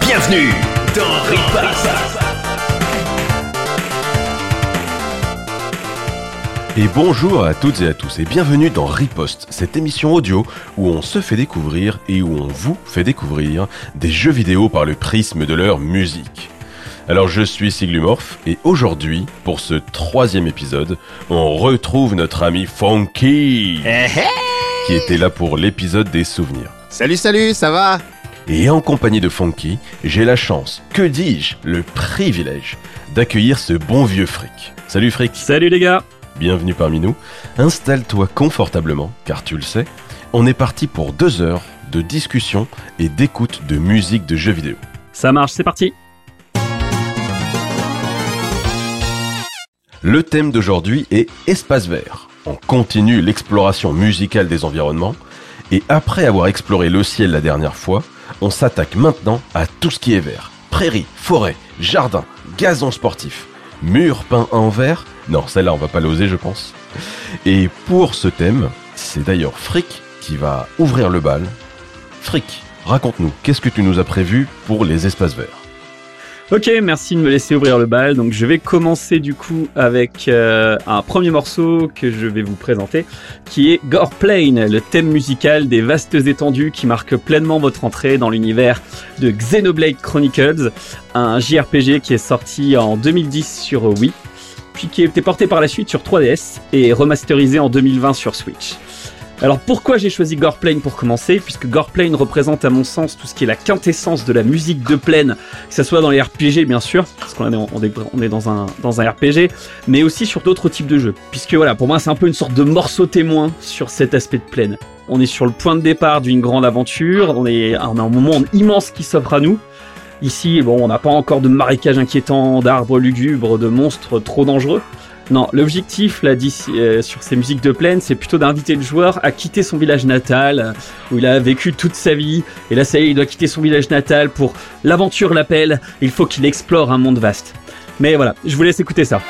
Bienvenue dans Riposte. Et bonjour à toutes et à tous et bienvenue dans Riposte, cette émission audio où on se fait découvrir et où on vous fait découvrir des jeux vidéo par le prisme de leur musique. Alors je suis Siglumorph et aujourd'hui, pour ce troisième épisode, on retrouve notre ami Funky qui était là pour l'épisode des souvenirs. Salut, salut, ça va? Et en compagnie de Funky, j'ai la chance, que dis-je, le privilège d'accueillir ce bon vieux fric. Salut fric Salut les gars bienvenue parmi nous. Installe-toi confortablement, car tu le sais, on est parti pour deux heures de discussion et d'écoute de musique de jeux vidéo. Ça marche, c'est parti Le thème d'aujourd'hui est Espace vert. On continue l'exploration musicale des environnements, et après avoir exploré le ciel la dernière fois, on s'attaque maintenant à tout ce qui est vert. Prairies, forêts, jardins, gazon sportif, murs peints en vert, non, celle-là, on va pas l'oser, je pense. Et pour ce thème, c'est d'ailleurs Frick qui va ouvrir le bal. Frick, raconte-nous, qu'est-ce que tu nous as prévu pour les espaces verts? Ok, merci de me laisser ouvrir le bal. Donc je vais commencer du coup avec euh, un premier morceau que je vais vous présenter, qui est Gore Plane, le thème musical des vastes étendues qui marque pleinement votre entrée dans l'univers de Xenoblade Chronicles, un JRPG qui est sorti en 2010 sur Wii puis qui a été porté par la suite sur 3DS et remasterisé en 2020 sur Switch. Alors pourquoi j'ai choisi Goreplane pour commencer? Puisque Goreplane représente à mon sens tout ce qui est la quintessence de la musique de plaine, que ce soit dans les RPG bien sûr, parce qu'on est, on est dans, un, dans un RPG, mais aussi sur d'autres types de jeux. Puisque voilà, pour moi c'est un peu une sorte de morceau témoin sur cet aspect de plaine. On est sur le point de départ d'une grande aventure, on est à un moment immense qui s'offre à nous, Ici, bon, on n'a pas encore de marécage inquiétant, d'arbres lugubres, de monstres trop dangereux. Non, l'objectif là euh, sur ces musiques de plaine, c'est plutôt d'inviter le joueur à quitter son village natal, où il a vécu toute sa vie. Et là, ça y est, il doit quitter son village natal pour l'aventure l'appelle. Il faut qu'il explore un monde vaste. Mais voilà, je vous laisse écouter ça.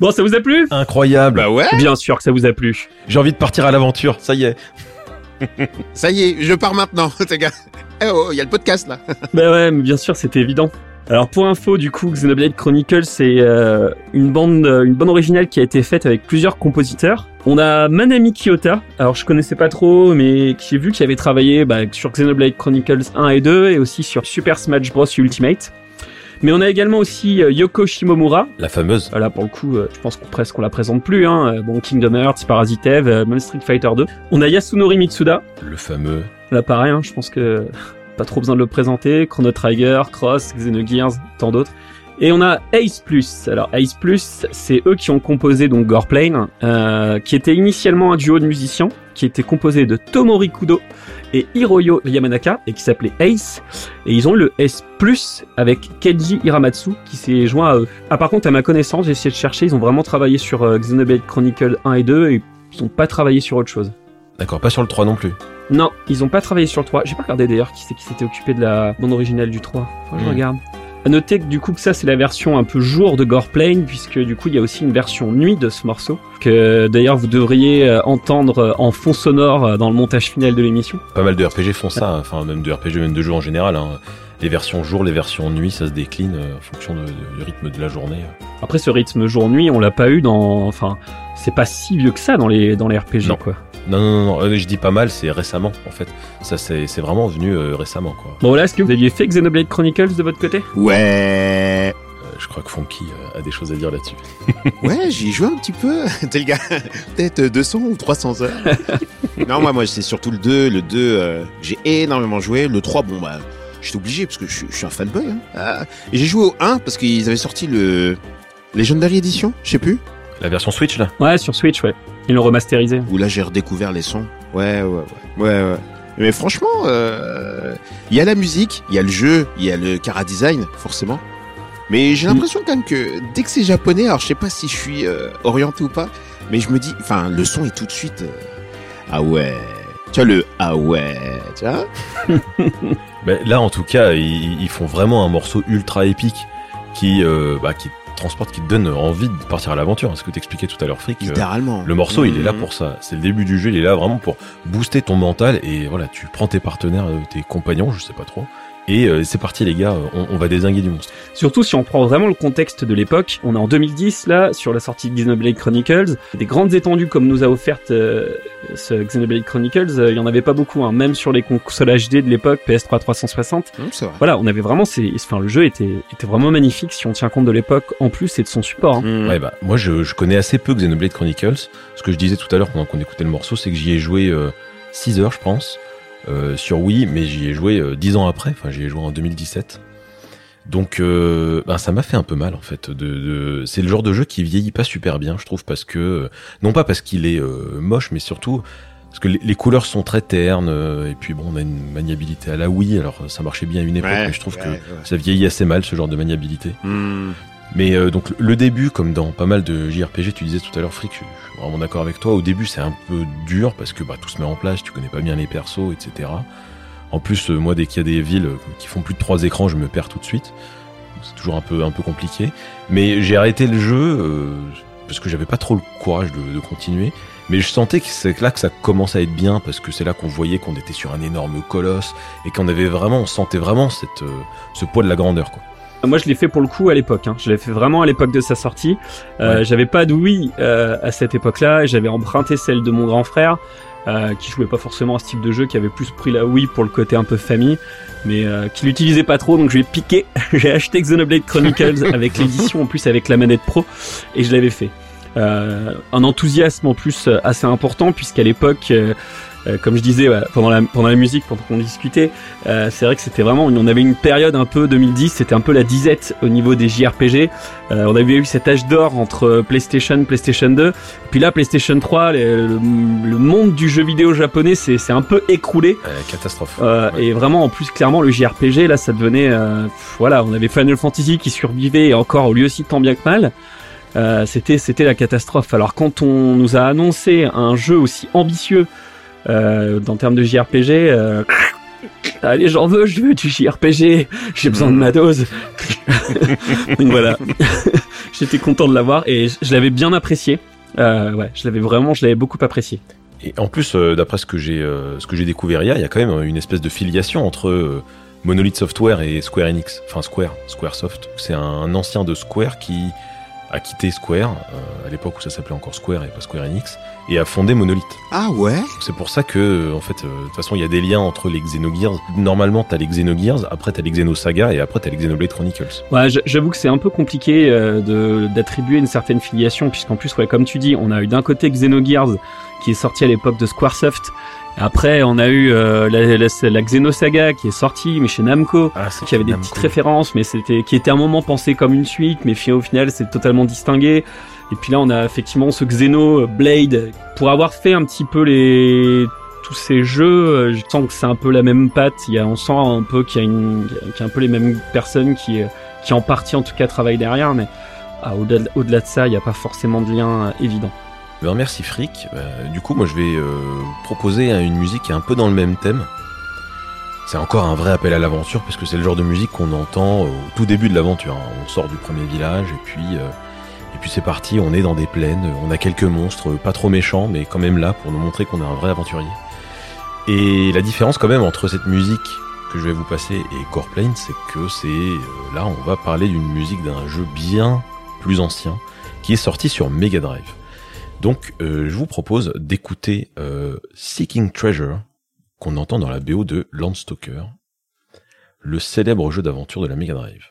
Bon, ça vous a plu Incroyable. Bah ouais, Bien sûr que ça vous a plu. J'ai envie de partir à l'aventure, ça y est. ça y est, je pars maintenant, les gars. Eh oh, il y a le podcast là. Bah ouais, mais bien sûr, c'était évident. Alors pour info, du coup, Xenoblade Chronicles, c'est euh, une bande, euh, une bande originale qui a été faite avec plusieurs compositeurs. On a Manami Kiyota. Alors je connaissais pas trop, mais j'ai vu qu'il avait travaillé bah, sur Xenoblade Chronicles 1 et 2 et aussi sur Super Smash Bros Ultimate. Mais on a également aussi euh, Yoko Shimomura. La fameuse. Voilà, pour le coup, euh, je pense qu'on presque on la présente plus. Hein. Euh, Bon, Kingdom Hearts, Parasite Eve, même Street Fighter 2. On a Yasunori Mitsuda. Le fameux. Là, pareil, hein, je pense que pas trop besoin de le présenter. Chrono Trigger, Cross, Xenogears, tant d'autres. Et on a Ace Plus. Alors Ace Plus, c'est eux qui ont composé donc Goreplane, euh, qui était initialement un duo de musiciens, qui était composé de Tomori Kudo et Hiroyo Yamanaka, et qui s'appelait Ace. Et ils ont le S Plus avec Keiji Hiramatsu, qui s'est joint à eux. Ah par contre, à ma connaissance, j'ai essayé de chercher, ils ont vraiment travaillé sur euh, Xenoblade Chronicle 1 et 2, et ils ont pas travaillé sur autre chose. D'accord, pas sur le 3 non plus. Non, ils ont pas travaillé sur le 3. J'ai pas regardé d'ailleurs qui c'est qui s'était occupé de la bande originale du 3. Faut que je Hmm. regarde. À noter que du coup que ça c'est la version un peu jour de Goreplane puisque du coup il y a aussi une version nuit de ce morceau que d'ailleurs vous devriez euh, entendre euh, en fond sonore euh, dans le montage final de l'émission. Pas mal de RPG font ça, enfin même de RPG, même de jeux en général. hein. Les versions jour, les versions nuit, ça se décline en fonction de- de- du rythme de la journée. Après ce rythme jour-nuit, on l'a pas eu dans enfin c'est pas si vieux que ça dans les dans les RPG Non. quoi. Non, non, non, euh, je dis pas mal, c'est récemment en fait. Ça, c'est vraiment venu euh, récemment quoi. Bon voilà, est-ce que vous aviez fait Xenoblade Chronicles de votre côté? Ouais. Euh, je crois que Funky euh, a des choses à dire là-dessus. Ouais, j'y ai joué un petit peu. T'es le gars, peut-être 200 ou 300 heures. non, moi, moi, c'est surtout le 2. Le 2, euh, j'ai énormément joué. Le 3, bon, bah, j'étais obligé parce que je, suis- je suis un fanboy. Hein. Ah, et j'ai joué au 1 parce qu'ils avaient sorti le Legendary Edition, je sais plus. La version Switch là Ouais, sur Switch, ouais. Ils l'ont remasterisé. Où là, j'ai redécouvert les sons. Ouais, ouais, ouais. Ouais, ouais. Mais franchement, euh, il y a la musique, il y a le jeu, il y a le cara design, forcément. Mais j'ai Mm. l'impression quand même que dès que c'est japonais, alors je sais pas si je suis euh, orienté ou pas, mais je me dis, enfin, le son est tout de suite. euh, ah ouais. Tu vois le ah ouais, tu vois Ben, là, en tout cas, ils, ils font vraiment un morceau ultra épique qui, euh, bah, qui transporte, qui te donne envie de partir à l'aventure. Ce que t'expliquais tout à l'heure, Frick. euh, Littéralement. le morceau, il est là Mhm. pour ça. C'est le début du jeu, il est là vraiment pour booster ton mental. Et voilà, tu prends tes partenaires, euh, tes compagnons, je sais pas trop. Et euh, c'est parti, les gars, on, on va désinguer du monstre. Surtout si on prend vraiment le contexte de l'époque, on est en 2010 là, sur la sortie de Xenoblade Chronicles, des grandes étendues comme nous a offerte euh, ce Xenoblade Chronicles, euh, il y en avait pas beaucoup, hein, même sur les consoles HD de l'époque, PS3 360. Hum, c'est vrai. Voilà, on avait vraiment ces, enfin le jeu était, était vraiment magnifique si on tient compte de l'époque en plus et de son support. hein. Hum. Ouais, bah, moi, je, je connais assez peu Xenoblade Chronicles. Ce que je disais tout à l'heure pendant qu'on écoutait le morceau, c'est que j'y ai joué 6 heures, je pense, euh, sur Wii, mais j'y ai joué euh, 10 ans après. Enfin, j'y ai joué en 2017. Donc, euh, ben, ça m'a fait un peu mal, en fait. De, de... C'est le genre de jeu qui vieillit pas super bien, je trouve, parce que, euh, non pas parce qu'il est euh, moche, mais surtout parce que les, les couleurs sont très ternes, euh, et puis bon, on a une maniabilité à la Wii, alors ça marchait bien à une époque, Ouais, mais je trouve ouais, que ouais. ça vieillit assez mal, ce genre de maniabilité. Hum. Mais euh, donc le début, comme dans pas mal de JRPG, tu disais tout à l'heure, Frick, je suis vraiment d'accord avec toi. Au début, c'est un peu dur parce que bah, tout se met en place, tu connais pas bien les persos, etc. En plus, euh, moi, dès qu'il y a des villes euh, qui font plus de trois écrans, je me perds tout de suite. C'est toujours un peu un peu compliqué. Mais j'ai arrêté le jeu euh, parce que j'avais pas trop le courage de, continuer. Mais je sentais que c'est là que ça commence à être bien parce que c'est là qu'on voyait qu'on était sur un énorme colosse et qu'on avait vraiment, on sentait vraiment ce poids de la grandeur. Quoi. Moi, je l'ai fait pour le coup à l'époque. Hein. Je l'ai fait vraiment à l'époque de sa sortie. Euh, Ouais. J'avais pas de Wii euh, à cette époque-là. et J'avais emprunté celle de mon grand frère, euh, qui jouait pas forcément à ce type de jeu, qui avait plus pris la Wii pour le côté un peu famille, mais euh, qui l'utilisait pas trop. Donc je lui ai piqué. J'ai acheté Xenoblade Chronicles avec l'édition en plus avec la manette pro, et je l'avais fait. Euh, un enthousiasme en plus euh, assez important puisqu'à l'époque, euh, comme je disais ouais, pendant la pendant la musique, pendant qu'on discutait, euh, c'est vrai que c'était vraiment, on avait une période un peu 2010, c'était un peu la disette au niveau des JRPG. Euh, on avait eu cet âge d'or entre PlayStation, PlayStation 2. Puis là, PlayStation 3, le, le- le monde du jeu vidéo japonais s'est un peu écroulé. Euh, catastrophe. Euh, Ouais. Et vraiment, en plus, clairement, le JRPG, là, ça devenait... euh, voilà, on avait Final Fantasy qui survivait, et encore, lui aussi, tant bien que mal. Euh, c'était c'était la catastrophe. Alors quand on nous a annoncé un jeu aussi ambitieux euh, dans termes de JRPG, euh, allez j'en veux, je veux du JRPG, j'ai besoin de ma dose. Donc voilà. J'étais content de l'avoir et je, l'avais bien apprécié. Euh, ouais, je l'avais vraiment, je l'avais beaucoup apprécié. Et en plus, euh, d'après ce que j'ai ce que j'ai découvert hier, il y a quand même une espèce de filiation entre Monolith Software et Square Enix. Enfin Square, Squaresoft. C'est un ancien de Square qui a quitté Square euh, à l'époque où ça s'appelait encore Square et pas Square Enix et a fondé Monolith. Ah ouais? C'est pour ça que, en fait, euh, de toute façon, il y a des liens entre les Xenogears. Normalement, t'as les Xenogears, après t'as les Xenosaga et après t'as les Xenoblade Chronicles. Ouais, j'avoue que c'est un peu compliqué euh, de d'attribuer une certaine filiation, puisqu'en plus, ouais, comme tu dis, on a eu d'un côté Xenogears qui est sorti à l'époque de Squaresoft. Après, on a eu euh, la, la, la Xenosaga qui est sortie, mais chez Namco. Ah, qui avait des petites références, mais c'était qui était à un moment pensé comme une suite, mais au final c'est totalement distingué. Et puis là on a effectivement ce Xeno euh, Blade pour avoir fait un petit peu les tous ces jeux, euh, je sens que c'est un peu la même patte. Il y a, on sent un peu qu'il y a une, qu'il y a un peu les mêmes personnes qui, qui en partie en tout cas travaillent derrière, mais ah, au-delà, au-delà de ça, il n'y a pas forcément de lien évident. Ben, merci Frick. Euh, du coup, moi je vais euh, proposer une musique qui est un peu dans le même thème. C'est encore un vrai appel à l'aventure parce que c'est le genre de musique qu'on entend au tout début de l'aventure. hein. On sort du premier village et puis euh, et puis c'est parti. On est dans des plaines. On a quelques monstres, pas trop méchants, mais quand même là pour nous montrer qu'on est un vrai aventurier. Et la différence quand même entre cette musique que je vais vous passer et Core Plane, c'est que c'est là on va parler d'une musique d'un jeu bien plus ancien qui est sorti sur Mega Drive. Donc, euh, je vous propose d'écouter euh, Seeking Treasure, qu'on entend dans la BO de Landstalker, le célèbre jeu d'aventure de la Mega Drive.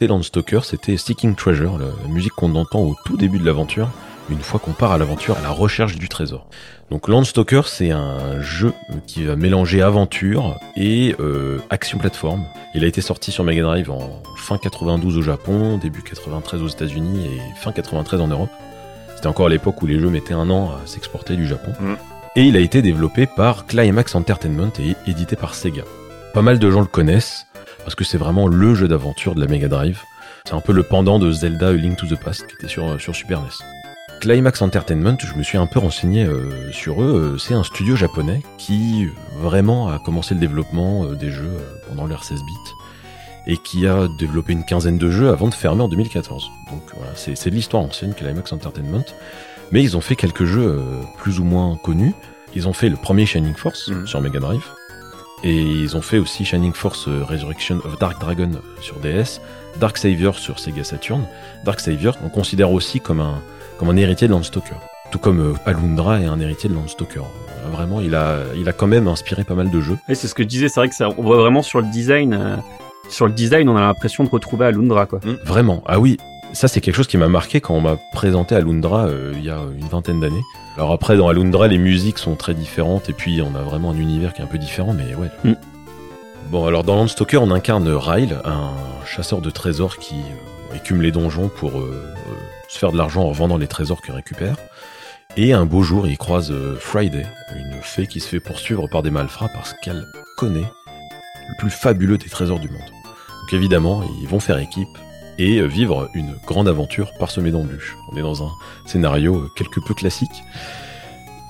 C'était Landstalker, c'était Seeking Treasure, la musique qu'on entend au tout début de l'aventure, une fois qu'on part à l'aventure à la recherche du trésor. Donc Landstalker, c'est un jeu qui va mélanger aventure et euh, action plateforme. Il a été sorti sur Mega Drive en fin 92 au Japon, début 93 aux États-Unis et fin 93 en Europe. C'était encore à l'époque où les jeux mettaient un an à s'exporter du Japon. Mm. Et il a été développé par Climax Entertainment et édité par Sega. Pas mal de gens le connaissent parce que c'est vraiment le jeu d'aventure de la Mega Drive. C'est un peu le pendant de Zelda A Link to the Past qui était sur, sur Super NES. Climax Entertainment, je me suis un peu renseigné euh, sur eux, euh, c'est un studio japonais qui euh, vraiment a commencé le développement euh, des jeux euh, pendant l'ère 16 bits et qui a développé une quinzaine de jeux avant de fermer en 2014. Donc voilà, c'est de l'histoire ancienne Climax Entertainment, mais ils ont fait quelques jeux euh, plus ou moins connus. Ils ont fait le premier Shining Force Mhm. sur Mega Drive, et ils ont fait aussi Shining Force euh, Resurrection of Dark Dragon sur DS, Dark Savior sur Sega Saturn. Dark Savior, on considère aussi comme un, comme un héritier de Landstalker. Tout comme euh, Alundra est un héritier de Landstalker. Vraiment, il a, il a quand même inspiré pas mal de jeux. Ouais, c'est ce que je disais, c'est vrai que ça, on voit vraiment sur le design, euh, sur le design, on a l'impression de retrouver Alundra, quoi. Vraiment. Ah oui, ça c'est quelque chose qui m'a marqué quand on m'a présenté Alundra euh, il y a une vingtaine d'années. Alors après, dans Alundra, les musiques sont très différentes et puis on a vraiment un univers qui est un peu différent, mais ouais. Mm. Bon, alors dans Landstalker, on incarne Ryle, un chasseur de trésors qui euh, écume les donjons pour euh, euh, se faire de l'argent en revendant les trésors qu'il récupère. Et un beau jour, il croise Friday, une fée qui se fait poursuivre par des malfrats parce qu'elle connaît le plus fabuleux des trésors du monde. Donc évidemment, ils vont faire équipe et vivre une grande aventure parsemée d'embûches. On est dans un scénario quelque peu classique.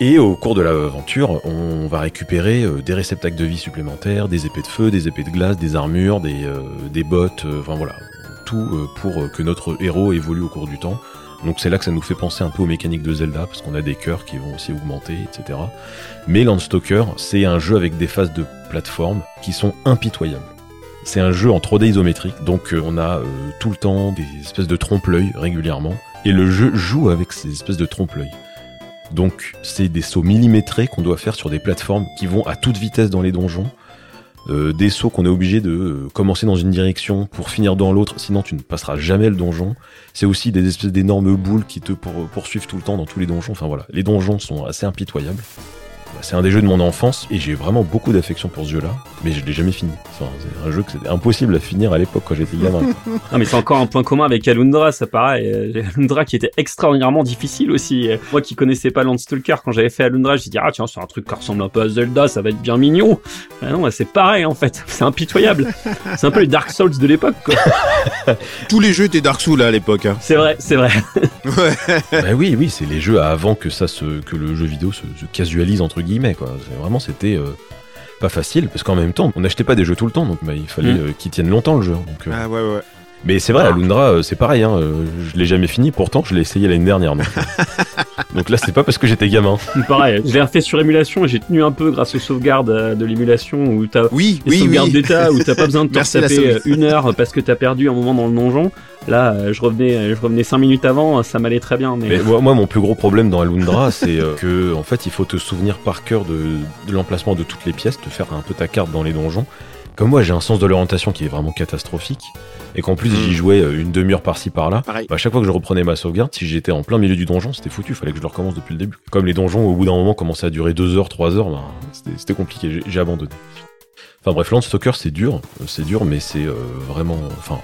Et au cours de l'aventure, on va récupérer euh, des réceptacles de vie supplémentaires, des épées de feu, des épées de glace, des armures, des, euh, bottes, euh, enfin voilà, tout pour que notre héros évolue au cours du temps. Donc c'est là que ça nous fait penser un peu aux mécaniques de Zelda, parce qu'on a des cœurs qui vont aussi augmenter, etc. Mais Landstalker, c'est un jeu avec des phases de plateforme qui sont impitoyables. C'est un jeu en 3D isométrique, donc euh, on a euh, tout le temps des espèces de trompe-l'œil régulièrement, et le jeu joue avec ces espèces de trompe-l'œil. Donc c'est des sauts millimétrés qu'on doit faire sur des plateformes qui vont à toute vitesse dans les donjons, euh, des sauts qu'on est obligé de commencer dans une direction pour finir dans l'autre, sinon tu ne passeras jamais le donjon. C'est aussi des espèces d'énormes boules qui te pour- poursuivent tout le temps dans tous les donjons. Enfin voilà, les donjons sont assez impitoyables. C'est un des jeux de mon enfance et j'ai vraiment beaucoup d'affection pour ce jeu-là, mais je l'ai jamais fini. Enfin, c'est un jeu que c'était impossible à finir à l'époque quand j'étais gamin. Ah, mais c'est encore un point commun avec Alundra, ça pareil. Euh, Alundra qui était extraordinairement difficile aussi. Euh, Moi qui connaissais pas Landstalker, quand j'avais fait Alundra, je dit ah tiens, c'est un truc qui ressemble un peu à Zelda, ça va être bien mignon. Ah non, bah, c'est pareil en fait, c'est impitoyable. c'est un peu les Dark Souls de l'époque, quoi. Tous les jeux étaient Dark Souls là, à l'époque. hein. C'est vrai, c'est vrai. Ouais. bah oui, oui, c'est les jeux avant que ça se, que le jeu vidéo se, se casualise entre guillemets quoi. C'est vraiment c'était euh, pas facile parce qu'en même temps on n'achetait pas des jeux tout le temps donc bah, il fallait Mm. euh, qu'ils tiennent longtemps le jeu. Donc, euh, Ah ouais, ouais. Mais c'est vrai, Alundra, euh, c'est pareil, hein, euh, je l'ai jamais fini, pourtant je l'ai essayé l'année dernière. Donc, donc là, c'est pas parce que j'étais gamin. pareil, je l'ai refait sur émulation et j'ai tenu un peu grâce aux sauvegardes euh, de l'émulation où t'as Oui, les oui, sauvegardes oui. d'état où t'as pas besoin de te la taper une heure parce que t'as perdu un moment dans le donjon. Là, je revenais, je revenais cinq minutes avant, ça m'allait très bien. Mais, Mais moi, moi, mon plus gros problème dans Alundra, c'est que en fait, il faut te souvenir par cœur de, de l'emplacement de toutes les pièces, te faire un peu ta carte dans les donjons. Comme moi, j'ai un sens de l'orientation qui est vraiment catastrophique, et qu'en plus Mm. j'y jouais euh, une demi-heure par-ci par-là. Bah, à chaque fois que je reprenais ma sauvegarde, si j'étais en plein milieu du donjon, c'était foutu, fallait que je le recommence depuis le début. Comme les donjons, au bout d'un moment, commençaient à durer 2 heures, 3 heures, bah, c'était- compliqué, j'ai- abandonné. Enfin bref, Landstalker, c'est dur, c'est dur, mais c'est euh, vraiment, enfin,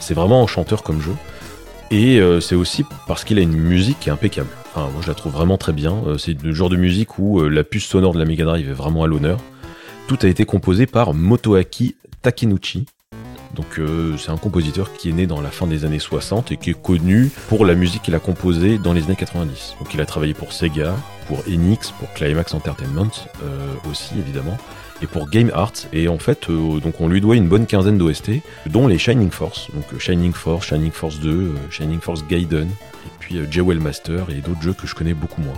c'est vraiment enchanteur comme jeu. Et euh, c'est aussi parce qu'il a une musique qui est impeccable. Enfin, moi, je la trouve vraiment très bien. C'est le genre de musique où euh, la puce sonore de la Mega Drive est vraiment à l'honneur. Tout a été composé par Motoaki Takenuchi. Donc euh, c'est un compositeur qui est né dans la fin des années 60 et qui est connu pour la musique qu'il a composée dans les années 90. Donc il a travaillé pour Sega, pour Enix, pour Climax Entertainment euh, aussi évidemment, et pour Game Arts. Et en fait, euh, donc on lui doit une bonne quinzaine d'OST, dont les Shining Force. Donc Shining Force, Shining Force 2, euh, Shining Force Gaiden, et puis Jewel Master et d'autres jeux que je connais beaucoup moins.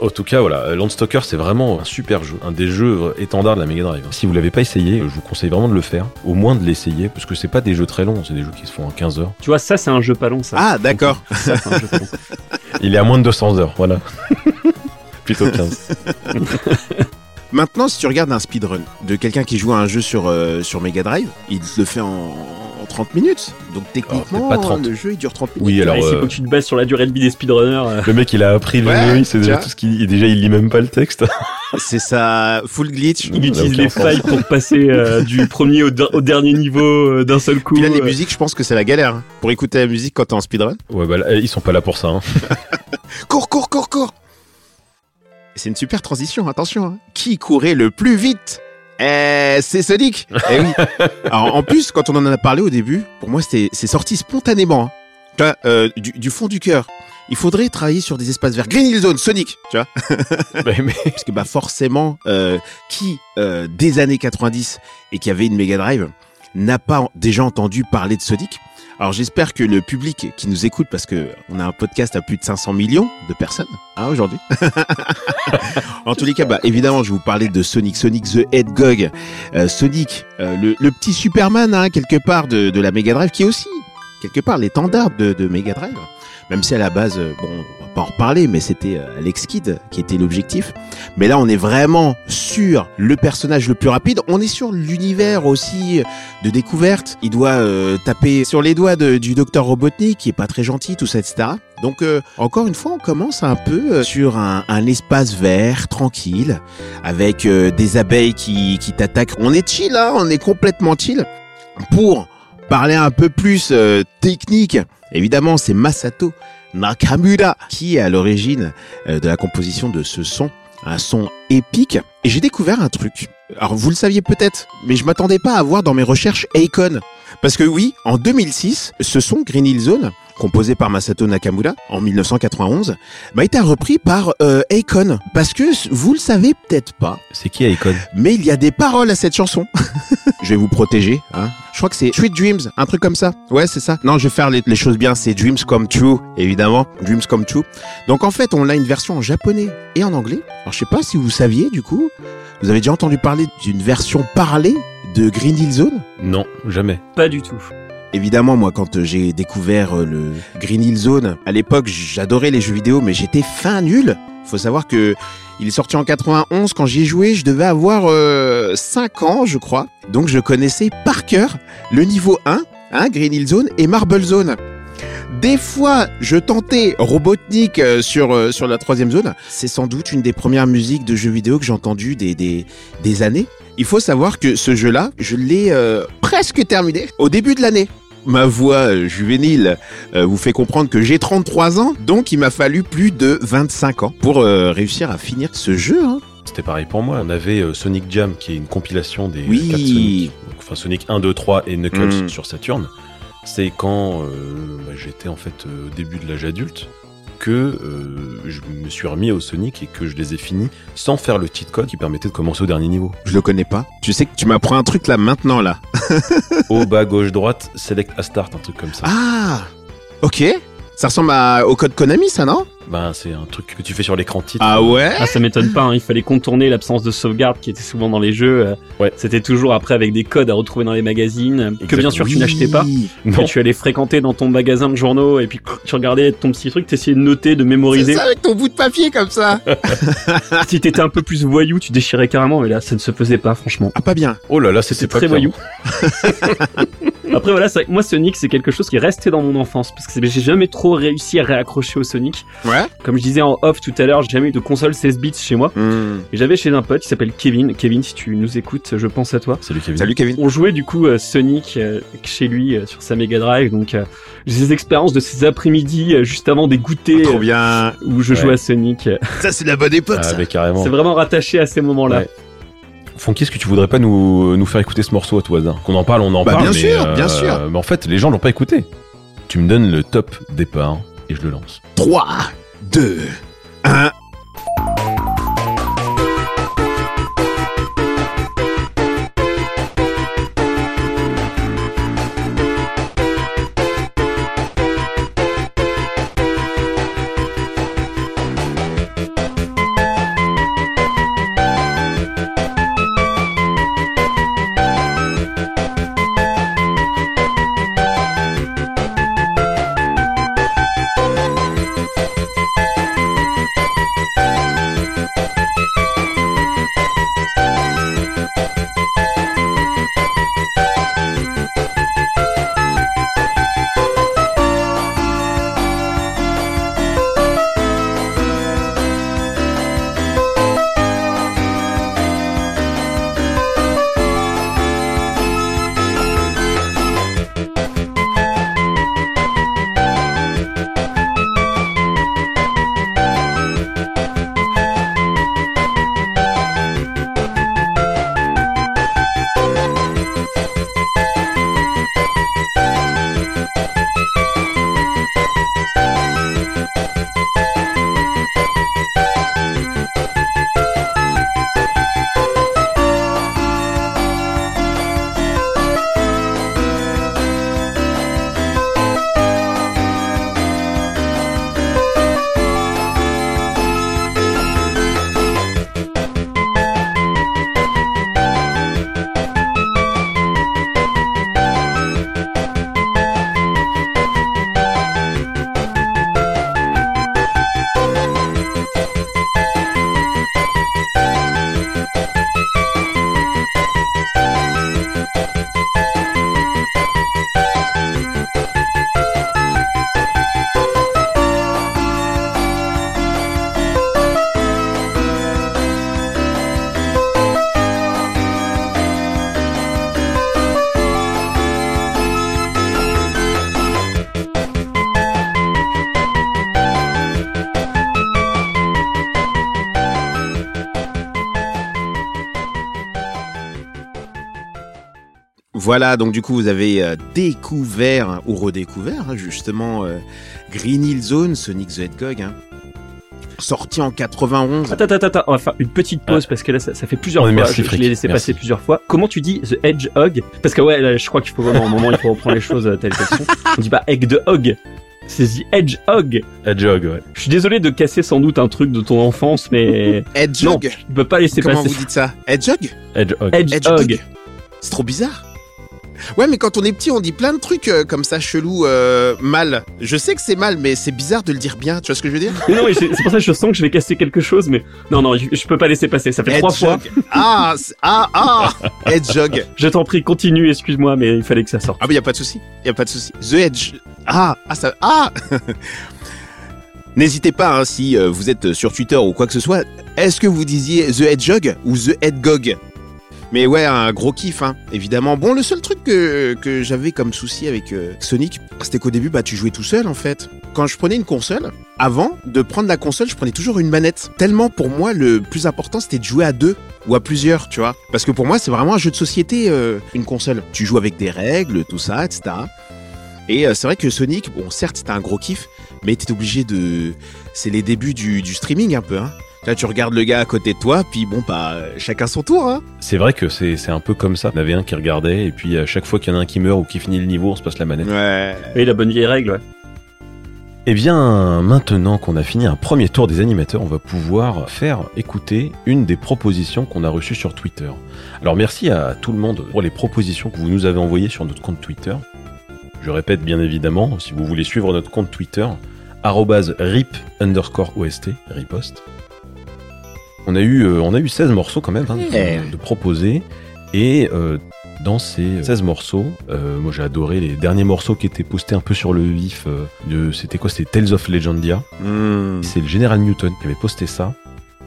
En tout cas, voilà, euh, Landstalker, c'est vraiment un super jeu, un des jeux étendards de la Mega Drive. Si vous l'avez pas essayé, je vous conseille vraiment de le faire, au moins de l'essayer, parce que c'est pas des jeux très longs, c'est des jeux qui se font en 15 heures. tu vois, ça c'est un jeu pas long, ça. Ah, d'accord. Ça, c'est un jeu pas long. Il est à moins de 200 heures, voilà. Plutôt 15. Maintenant, si tu regardes un speedrun de quelqu'un qui joue à un jeu sur, euh, sur Mega Drive, il le fait en 30 minutes. Donc techniquement, pas 30. le jeu il dure 30 minutes. Oui, alors euh, faut que tu te bases sur la durée de vie des speedrunners. euh, le mec il a appris le Ouais, jeu, il sait déjà tout ce qu'il déjà il lit même pas le texte. C'est ça, full glitch. Il utilise les failles pour passer euh, du premier au, der- au dernier niveau euh, d'un seul coup. Puis là, les euh. musiques, je pense que c'est la galère. hein. Pour écouter la musique quand t'es en speedrun. Ouais bah là, ils sont pas là pour ça. Hein. Cours, cours, cours, cours C'est une super transition, attention. hein. Qui courait le plus vite? Eh, c'est Sonic Eh oui Alors, en plus, quand on en a parlé au début, pour moi, c'était c'est sorti spontanément. hein. Tu vois, euh, du, du fond du cœur. Il faudrait travailler sur des espaces verts. Green Hill Zone, Sonic, tu vois mais, mais- Parce que bah forcément, euh, qui euh, des années 90 et qui avait une Mega Drive n'a pas déjà entendu parler de Sonic Alors j'espère que le public qui nous écoute, parce que on a un podcast à plus de 500 millions de personnes hein, aujourd'hui. en tous les cas, bah évidemment, je vous parler de Sonic, Sonic the Hedgehog, euh, Sonic, euh, le, petit Superman hein, quelque part de, de la Mega Drive, qui est aussi quelque part l'étendard de, de Mega Drive. Même si à la base, euh, bon, on va pas en reparler, mais c'était euh, Alex Kidd qui était l'objectif. Mais là, on est vraiment sur le personnage le plus rapide. On est sur l'univers aussi de découverte. Il doit euh, taper sur les doigts du docteur Robotnik, qui est pas très gentil, tout ça, etc. Donc, euh, encore une fois, on commence un peu euh, sur un, espace vert, tranquille, avec euh, des abeilles qui, qui t'attaquent. On est chill, hein, on est complètement chill. Pour parler un peu plus euh, technique, évidemment, c'est Masato Nakamura qui est à l'origine euh, de la composition de ce son un son épique. Et j'ai découvert un truc. Alors vous le saviez peut-être, mais je m'attendais pas à voir dans mes recherches Akon. Parce que oui, en 2006, ce son Green Hill Zone, composé par Masato Nakamura en 1991, m'a été repris par euh, Akon. Parce que vous le savez peut-être pas, c'est qui Icon mais il y a des paroles à cette chanson. je vais vous protéger. Hein. Je crois que c'est Sweet Dreams, un truc comme ça. Ouais, c'est ça. Non, je vais faire les, les choses bien. C'est Dreams Come True, évidemment. Dreams Come True. Donc en fait, on a une version en japonais et en anglais. Alors je sais pas si vous saviez du coup. Vous avez déjà entendu parler d'une version parlée de Green Hill Zone? Non, jamais. Pas du tout. Évidemment, moi, quand euh, j'ai découvert euh, le Green Hill Zone, à l'époque, j'adorais les jeux vidéo, mais j'étais fin nul. Faut savoir que il est sorti en 91. Quand j'y ai joué, je devais avoir euh, 5 ans, je crois. Donc, je connaissais par cœur le niveau 1, hein, Green Hill Zone et Marble Zone. Des fois, je tentais Robotnik euh, sur, euh, la troisième zone. C'est sans doute une des premières musiques de jeux vidéo que j'ai entendues des, années. Il faut savoir que ce jeu-là, je l'ai euh, presque terminé au début de l'année. Ma voix euh, juvénile euh, vous fait comprendre que j'ai 33 ans, donc il m'a fallu plus de 25 ans pour euh, réussir à finir ce jeu. hein. C'était pareil pour moi. On avait Sonic Jam, qui est une compilation des Oui. 4 Sonic. Donc, enfin, Sonic 1, 2, 3 et Knuckles Mm. sur Saturn. C'est quand euh, bah, j'étais en fait au début de l'âge adulte que euh, je me suis remis au Sonic et que je les ai finis sans faire le cheat code qui permettait de commencer au dernier niveau. Je le connais pas. Tu sais que tu m'apprends un truc là maintenant là. Au bas, gauche, droite, select a start, un truc comme ça. Ah, ok. Ça ressemble à- au code Konami, ça non? Ben, c'est un truc que tu fais sur l'écran titre. Ah ouais? Ah, ça m'étonne pas, hein, il fallait contourner l'absence de sauvegarde qui était souvent dans les jeux. euh, Ouais. C'était toujours après avec des codes à retrouver dans les magazines, que bien sûr tu n'achetais pas. Non. Tu allais fréquenter dans ton magasin de journaux et puis tu regardais ton petit truc, t'essayais de noter, de C'est mémoriser. ça avec ton bout de papier comme ça. Si t'étais un peu plus voyou, tu déchirais carrément, mais là ça ne se faisait pas franchement. Ah pas bien. Oh là là, c'était très clair. voyou. Après voilà, c'est vrai que moi Sonic c'est quelque chose qui est resté dans mon enfance parce que j'ai jamais trop réussi à réaccrocher au Sonic. Ouais. Comme je disais en off tout à l'heure, j'ai jamais eu de console 16 bits chez moi. Hmm. Et j'avais chez un pote qui s'appelle Kevin. Kevin, si tu nous écoutes, je pense à toi. Salut Kevin. Salut Kevin. On jouait du coup euh, Sonic euh, chez lui euh, sur sa Mega Drive, donc euh, j'ai des expériences de ces après-midi euh, juste avant des goûters Trop euh, bien. où je Ouais. jouais à Sonic. Ça c'est la bonne époque Ah, ça. mais carrément. C'est vraiment rattaché à ces moments-là. Ouais. Fonky, est-ce que tu voudrais pas nous, nous faire écouter ce morceau à tout hasard? Qu'on en parle, on en Bah, parle. bien mais, sûr, bien sûr. Mais en fait, les gens l'ont pas écouté. Tu me donnes le top départ et je le lance. 3, 2, 1. Voilà, donc du coup, vous avez euh, découvert ou redécouvert hein, justement euh, Green Hill Zone, Sonic the Hedgehog, hein, sorti en 91. Attends, attends, attends, on va faire une petite pause parce que là, ça, ça fait plusieurs Ouais, fois. merci, je, je l'ai laissé merci. passer plusieurs fois. Comment tu dis The Hedgehog? Parce que ouais, là, je crois qu'il faut vraiment, un moment, il faut reprendre les choses euh, telles qu'elles sont. On dit pas Egg de Hog. C'est The Hedgehog. Hedgehog, ouais. Je suis désolé de casser sans doute un truc de ton enfance, mais non, Hedgehog tu peux pas laisser Comment passer vous dites ça? Hedgehog? Hedgehog. Hedgehog. C'est trop bizarre. Ouais, mais quand on est petit, on dit plein de trucs euh, comme ça, chelou, euh, mal. Je sais que c'est mal, mais c'est bizarre de le dire bien. Tu vois ce que je veux dire? Mais non, mais c'est pour ça que je sens que je vais casser quelque chose, mais non, non, je, je peux pas laisser passer. Ça fait trois fois. Ah, ah, ah Hedgehog. Je t'en prie, continue, excuse-moi, mais il fallait que ça sorte. Ah, mais y a pas de souci. Y a pas de souci. The Edge. Ah, ah, ça. Ah N'hésitez pas, hein, si euh, vous êtes sur Twitter ou quoi que ce soit, est-ce que vous disiez The Hedgehog ou The Hedgehog? Mais ouais, un gros kiff, hein, évidemment. Bon, le seul truc que, j'avais comme souci avec euh, Sonic, c'était qu'au début, bah, tu jouais tout seul, en fait. Quand je prenais une console, avant de prendre la console, je prenais toujours une manette. Tellement, pour moi, le plus important, c'était de jouer à deux ou à plusieurs, tu vois. Parce que pour moi, c'est vraiment un jeu de société, euh, une console. Tu joues avec des règles, tout ça, etc. Et euh, c'est vrai que Sonic, bon, certes, c'était un gros kiff, mais t'es obligé de. C'est les débuts du, du streaming un peu, hein. Là, tu regardes le gars à côté de toi, puis bon, bah, chacun son tour, hein. C'est vrai que c'est c'est un peu comme ça. Il y en avait un qui regardait, et puis à chaque fois qu'il y en a un qui meurt ou qui finit le niveau, on se passe la manette. Ouais. Oui, la bonne vieille règle, ouais. Eh bien, maintenant qu'on a fini un premier tour des animateurs, on va pouvoir faire écouter une des propositions qu'on a reçues sur Twitter. Alors merci à tout le monde pour les propositions que vous nous avez envoyées sur notre compte Twitter. Je répète bien évidemment, si vous voulez suivre notre compte Twitter, arrobase rip underscore OST, riposte. On a eu, euh, on a eu 16 morceaux quand même hein, de- de, proposer. Et euh, dans ces 16 morceaux, euh, moi j'ai adoré les derniers morceaux qui étaient postés un peu sur le vif. euh, de, c'était quoi C'était Tales of Legendia. Hmm. C'est le Général Newton qui avait posté ça.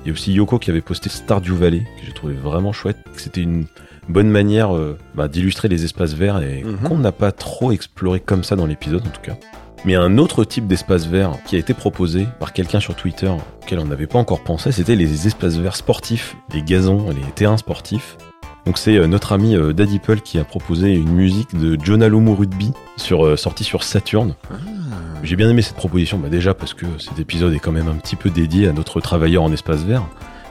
Il y a aussi Yoko qui avait posté Stardew Valley, que j'ai trouvé vraiment chouette. C'était une bonne manière bah, d'illustrer les espaces verts et Mhm. qu'on n'a pas trop exploré comme ça dans l'épisode en tout cas. Mais un autre type d'espace vert qui a été proposé par quelqu'un sur Twitter, auquel on n'avait pas encore pensé, c'était les espaces verts sportifs, les gazons, les terrains sportifs. Donc c'est euh, notre ami euh, Daddy Pearl qui a proposé une musique de John Alamo Rugby sur, euh, sortie sur Saturn. J'ai bien aimé cette proposition, bah déjà parce que cet épisode est quand même un petit peu dédié à notre travailleur en espace vert,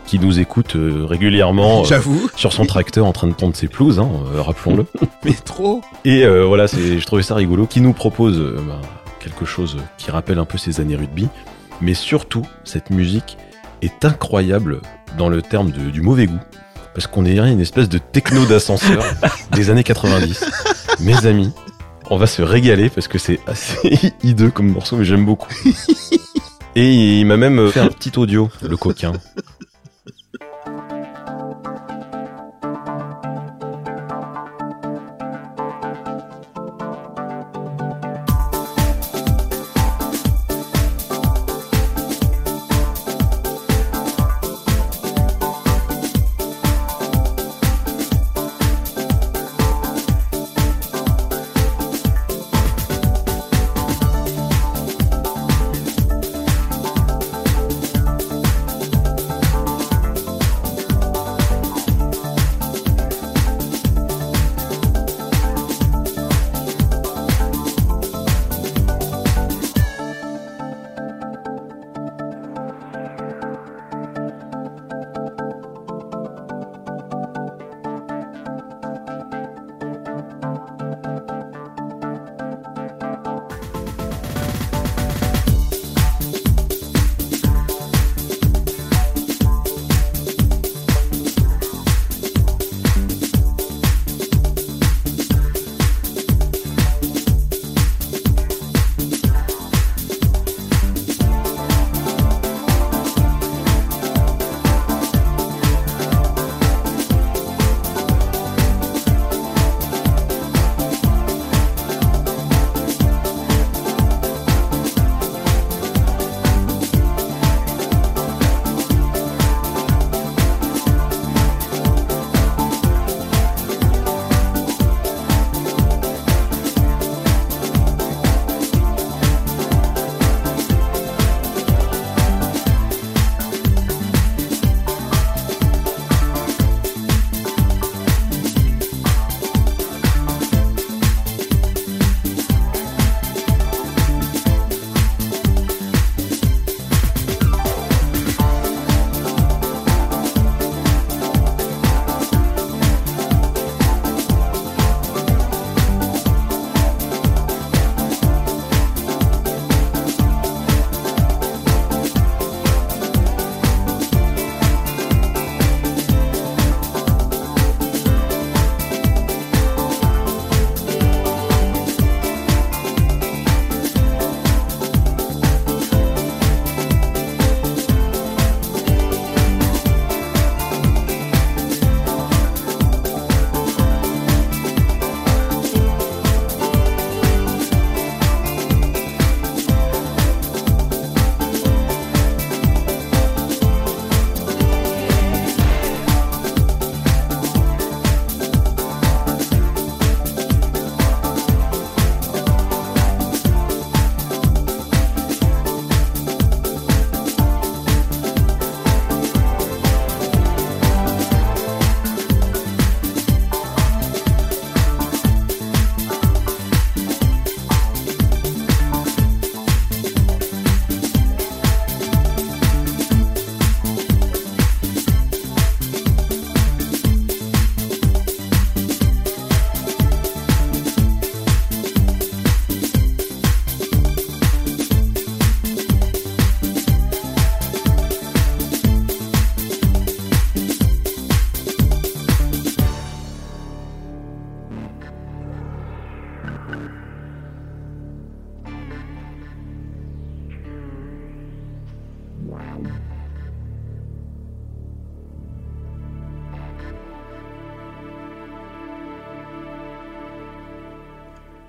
qui nous écoute régulièrement euh, sur son tracteur en train de tondre ses pelouses, hein, rappelons-le. mais trop. Et euh, voilà, je trouvais ça rigolo, qui nous propose euh, bah, quelque chose qui rappelle un peu ses années rugby, mais surtout, cette musique est incroyable dans le terme de- du mauvais goût, parce qu'on dirait une espèce de techno d'ascenseur des années 90. Mes amis, on va se régaler parce que c'est assez hideux comme morceau, mais j'aime beaucoup. Et il m'a même fait un petit audio, le coquin.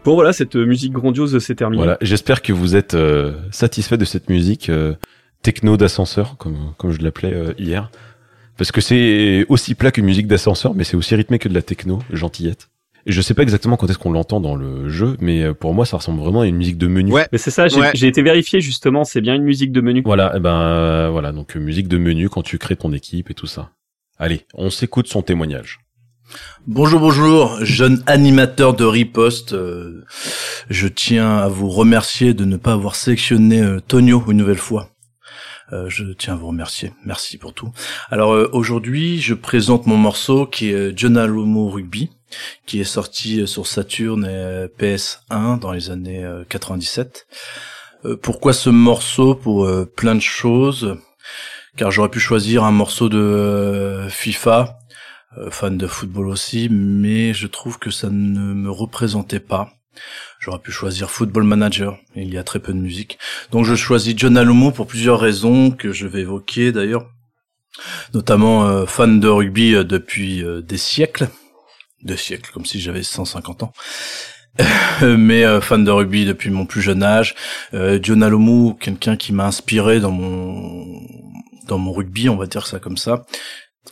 Bon voilà, cette musique grandiose s'est terminée. Voilà, j'espère que vous êtes euh, satisfait de cette musique euh, techno d'ascenseur, comme, comme je l'appelais euh, hier. Parce que c'est aussi plat qu'une musique d'ascenseur, mais c'est aussi rythmé que de la techno, gentillette. Et je sais pas exactement quand est-ce qu'on l'entend dans le jeu, mais euh, pour moi, ça ressemble vraiment à une musique de menu. Ouais. Mais c'est ça, j'ai Ouais. été vérifié justement, c'est bien une musique de menu. Voilà, et ben euh, voilà, donc euh, musique de menu quand tu crées ton équipe et tout ça. Allez, on s'écoute son témoignage. Bonjour, bonjour, jeune animateur de Riposte. euh, je tiens à vous remercier de ne pas avoir sélectionné euh, Tonio une nouvelle fois. Euh, je tiens à vous remercier. Merci pour tout. Alors aujourd'hui, je présente mon morceau qui est John Alomo Rugby, qui est sorti sur Saturn et euh, PS1 dans les années euh, 97. Euh, pourquoi ce morceau? Pour plein de choses. Car j'aurais pu choisir un morceau de FIFA, fan de football aussi, mais je trouve que ça ne me représentait pas. J'aurais pu choisir Football Manager, il y a très peu de musique. Donc je choisis John Alomo pour plusieurs raisons que je vais évoquer d'ailleurs. Notamment euh, fan de rugby euh, depuis euh, des siècles. Des siècles, comme si j'avais 150 ans. mais euh, fan de rugby depuis mon plus jeune âge. Euh, John Alomo, quelqu'un qui m'a inspiré dans mon dans mon rugby, on va dire ça comme ça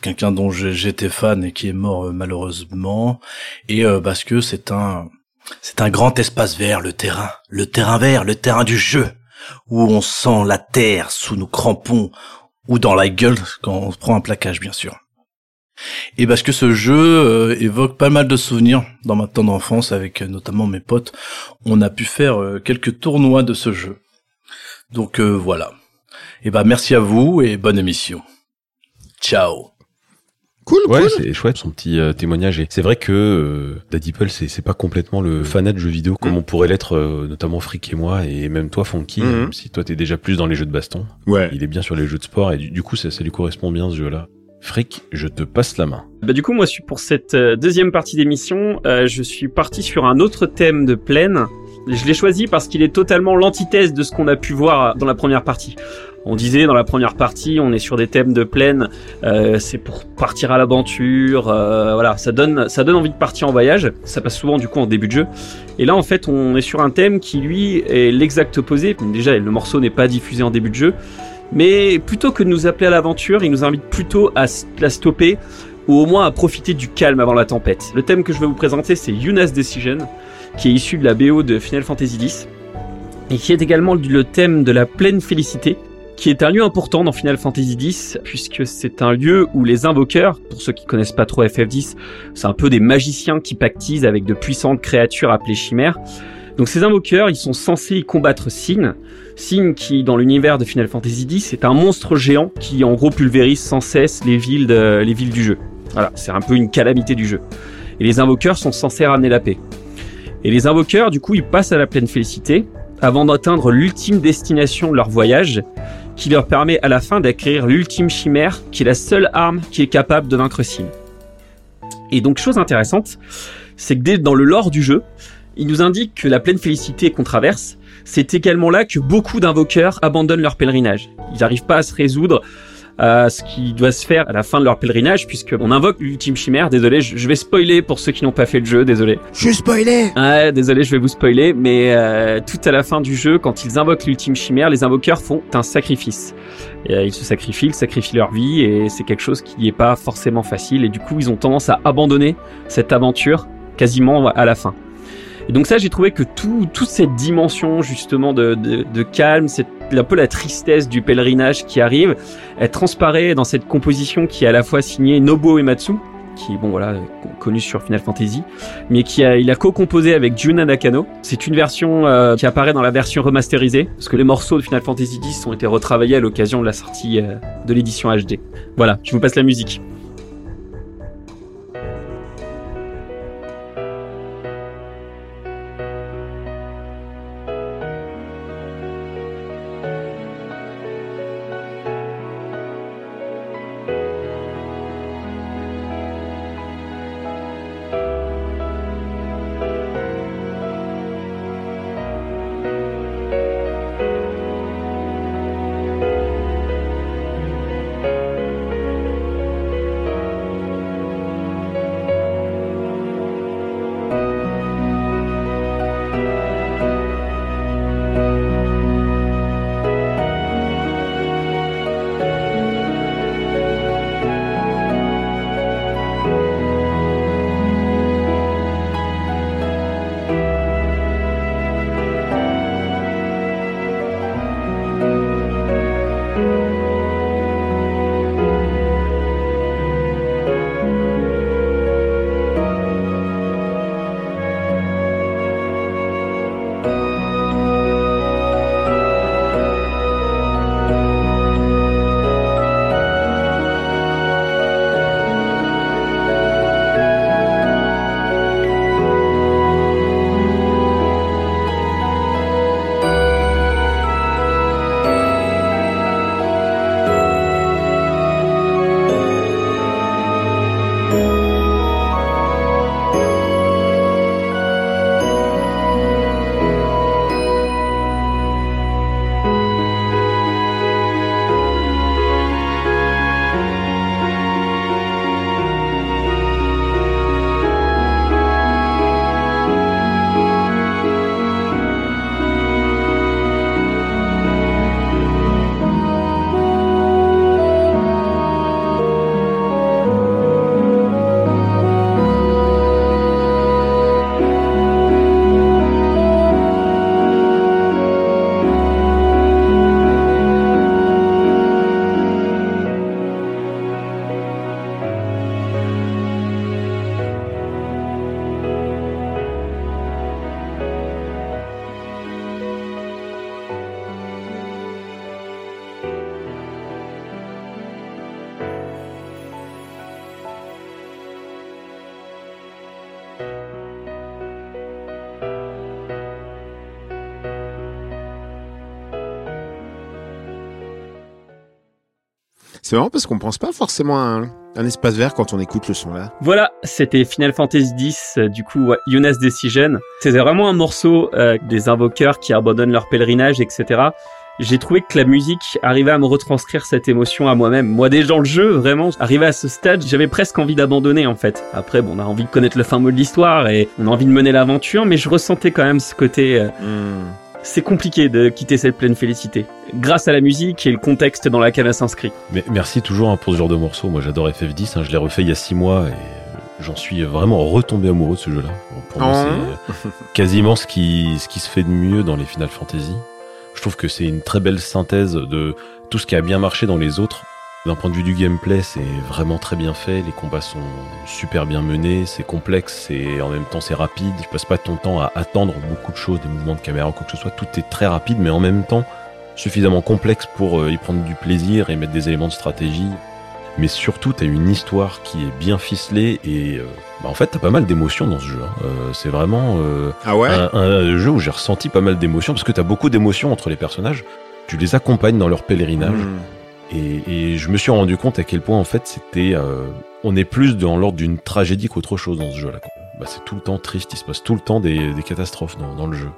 quelqu'un dont j'étais fan et qui est mort euh, malheureusement. Et euh, parce que c'est un c'est un grand espace vert le terrain. Le terrain vert le terrain du jeu. Où on sent la terre sous nos crampons ou dans la gueule quand on prend un plaquage bien sûr. Et parce que ce jeu euh, évoque pas mal de souvenirs dans ma temps d'enfance avec euh, notamment mes potes on a pu faire euh, quelques tournois de ce jeu. Donc voilà. Et ben merci à vous et bonne émission. Ciao Cool, Ouais, cool. c'est chouette son petit euh, témoignage. Et c'est vrai que euh, Daddy Paul, c'est c'est pas complètement le fanat de jeux vidéo comme Mm. on pourrait l'être, euh, notamment Frick et moi, et même toi, Funky, Mhm. même si toi t'es déjà plus dans les jeux de baston. Ouais. Il est bien sur les jeux de sport et du, du coup, ça, ça lui correspond bien ce jeu-là. Frick, je te passe la main. Bah, du coup, moi, je suis pour cette euh, deuxième partie d'émission, euh, je suis parti sur un autre thème de plaine. Je l'ai choisi parce qu'il est totalement l'antithèse de ce qu'on a pu voir dans la première partie. On disait dans la première partie, on est sur des thèmes de plaine, euh, c'est pour partir à l'aventure, euh, voilà, ça donne, ça donne envie de partir en voyage. Ça passe souvent du coup en début de jeu. Et là, en fait, on est sur un thème qui lui est l'exact opposé. Déjà, le morceau n'est pas diffusé en début de jeu, mais plutôt que de nous appeler à l'aventure, il nous invite plutôt à la stopper ou au moins à profiter du calme avant la tempête. Le thème que je vais vous présenter, c'est Yuna's Decision, qui est issu de la BO de Final Fantasy X, et qui est également le thème de la pleine félicité, qui est un lieu important dans Final Fantasy X, puisque c'est un lieu où les invoqueurs, pour ceux qui connaissent pas trop FF10, c'est un peu des magiciens qui pactisent avec de puissantes créatures appelées chimères. Donc ces invoqueurs, ils sont censés y combattre Sin, Sin qui, dans l'univers de Final Fantasy X, est un monstre géant qui, en gros, pulvérise sans cesse les villes, les villes du jeu. Voilà, c'est un peu une calamité du jeu. Et les invoqueurs sont censés ramener la paix. Et les invoqueurs, du coup, ils passent à la pleine félicité avant d'atteindre l'ultime destination de leur voyage, qui leur permet à la fin d'acquérir l'ultime chimère, qui est la seule arme qui est capable de vaincre Sin. Et donc, chose intéressante, c'est que dès dans le lore du jeu, il nous indique que la pleine félicité qu'on traverse, c'est également là que beaucoup d'invoqueurs abandonnent leur pèlerinage. Ils n'arrivent pas à se résoudre à ce qui doit se faire à la fin de leur pèlerinage, puisqu'on invoque l'ultime chimère. Désolé, je je vais spoiler pour ceux qui n'ont pas fait le jeu, désolé. Je suis spoilé. Ouais, désolé, je vais vous spoiler, mais euh, tout à la fin du jeu, quand ils invoquent l'ultime chimère, les invoqueurs font un sacrifice. Et, euh, ils se sacrifient, ils sacrifient leur vie, et c'est quelque chose qui n'est pas forcément facile, et du coup, ils ont tendance à abandonner cette aventure quasiment à la fin. Et donc ça, j'ai trouvé que tout, toute cette dimension justement de, de, de calme, c'est un peu la tristesse du pèlerinage qui arrive, elle transparaît dans cette composition qui est à la fois signée Nobuo Ematsu, qui bon voilà connu sur Final Fantasy, mais qui a il a co-composé avec Juna Nakano. C'est une version euh, qui apparaît dans la version remasterisée, parce que les morceaux de Final Fantasy X ont été retravaillés à l'occasion de la sortie euh, de l'édition HD. Voilà, je vous passe la musique. C'est marrant parce qu'on pense pas forcément à un, un espace vert quand on écoute le son là. Voilà, c'était Final Fantasy X, euh, du coup, ouais, Yuna's Decision. C'était vraiment un morceau euh, des invoqueurs qui abandonnent leur pèlerinage, etc. J'ai trouvé que la musique arrivait à me retranscrire cette émotion à moi-même. Moi, déjà, le jeu, vraiment, arrivé à ce stade, j'avais presque envie d'abandonner, en fait. Après, bon, on a envie de connaître le fin mot de l'histoire et on a envie de mener l'aventure, mais je ressentais quand même ce côté... euh, c'est compliqué de quitter cette pleine félicité. Grâce à la musique et le contexte dans lequel elle s'inscrit. Mais merci toujours hein, pour ce genre de morceau. Moi, j'adore FF10. hein, je l'ai refait il y a 6 mois et j'en suis vraiment retombé amoureux de ce jeu-là. Pour moi, Oh. c'est euh, quasiment ce qui, ce qui se fait de mieux dans les Final Fantasy. Je trouve que c'est une très belle synthèse de tout ce qui a bien marché dans les autres. D'un point de vue du gameplay, c'est vraiment très bien fait. Les combats sont super bien menés. C'est complexe et en même temps c'est rapide. Tu passes pas ton temps à attendre beaucoup de choses, des mouvements de caméra ou quoi que ce soit. Tout est très rapide, mais en même temps suffisamment complexe pour euh, y prendre du plaisir et mettre des éléments de stratégie. Mais surtout, t'as une histoire qui est bien ficelée et euh, bah, en fait, t'as pas mal d'émotions dans ce jeu. hein. Euh, c'est vraiment euh, Ah ouais? un, un jeu où j'ai ressenti pas mal d'émotions parce que t'as beaucoup d'émotions entre les personnages. Tu les accompagnes dans leur pèlerinage Hmm. Et, je me suis rendu compte à quel point en fait c'était, euh, on est plus dans l'ordre d'une tragédie qu'autre chose dans ce jeu-là. Bah, c'est tout le temps triste, il se passe tout le temps des, des catastrophes dans, dans le jeu.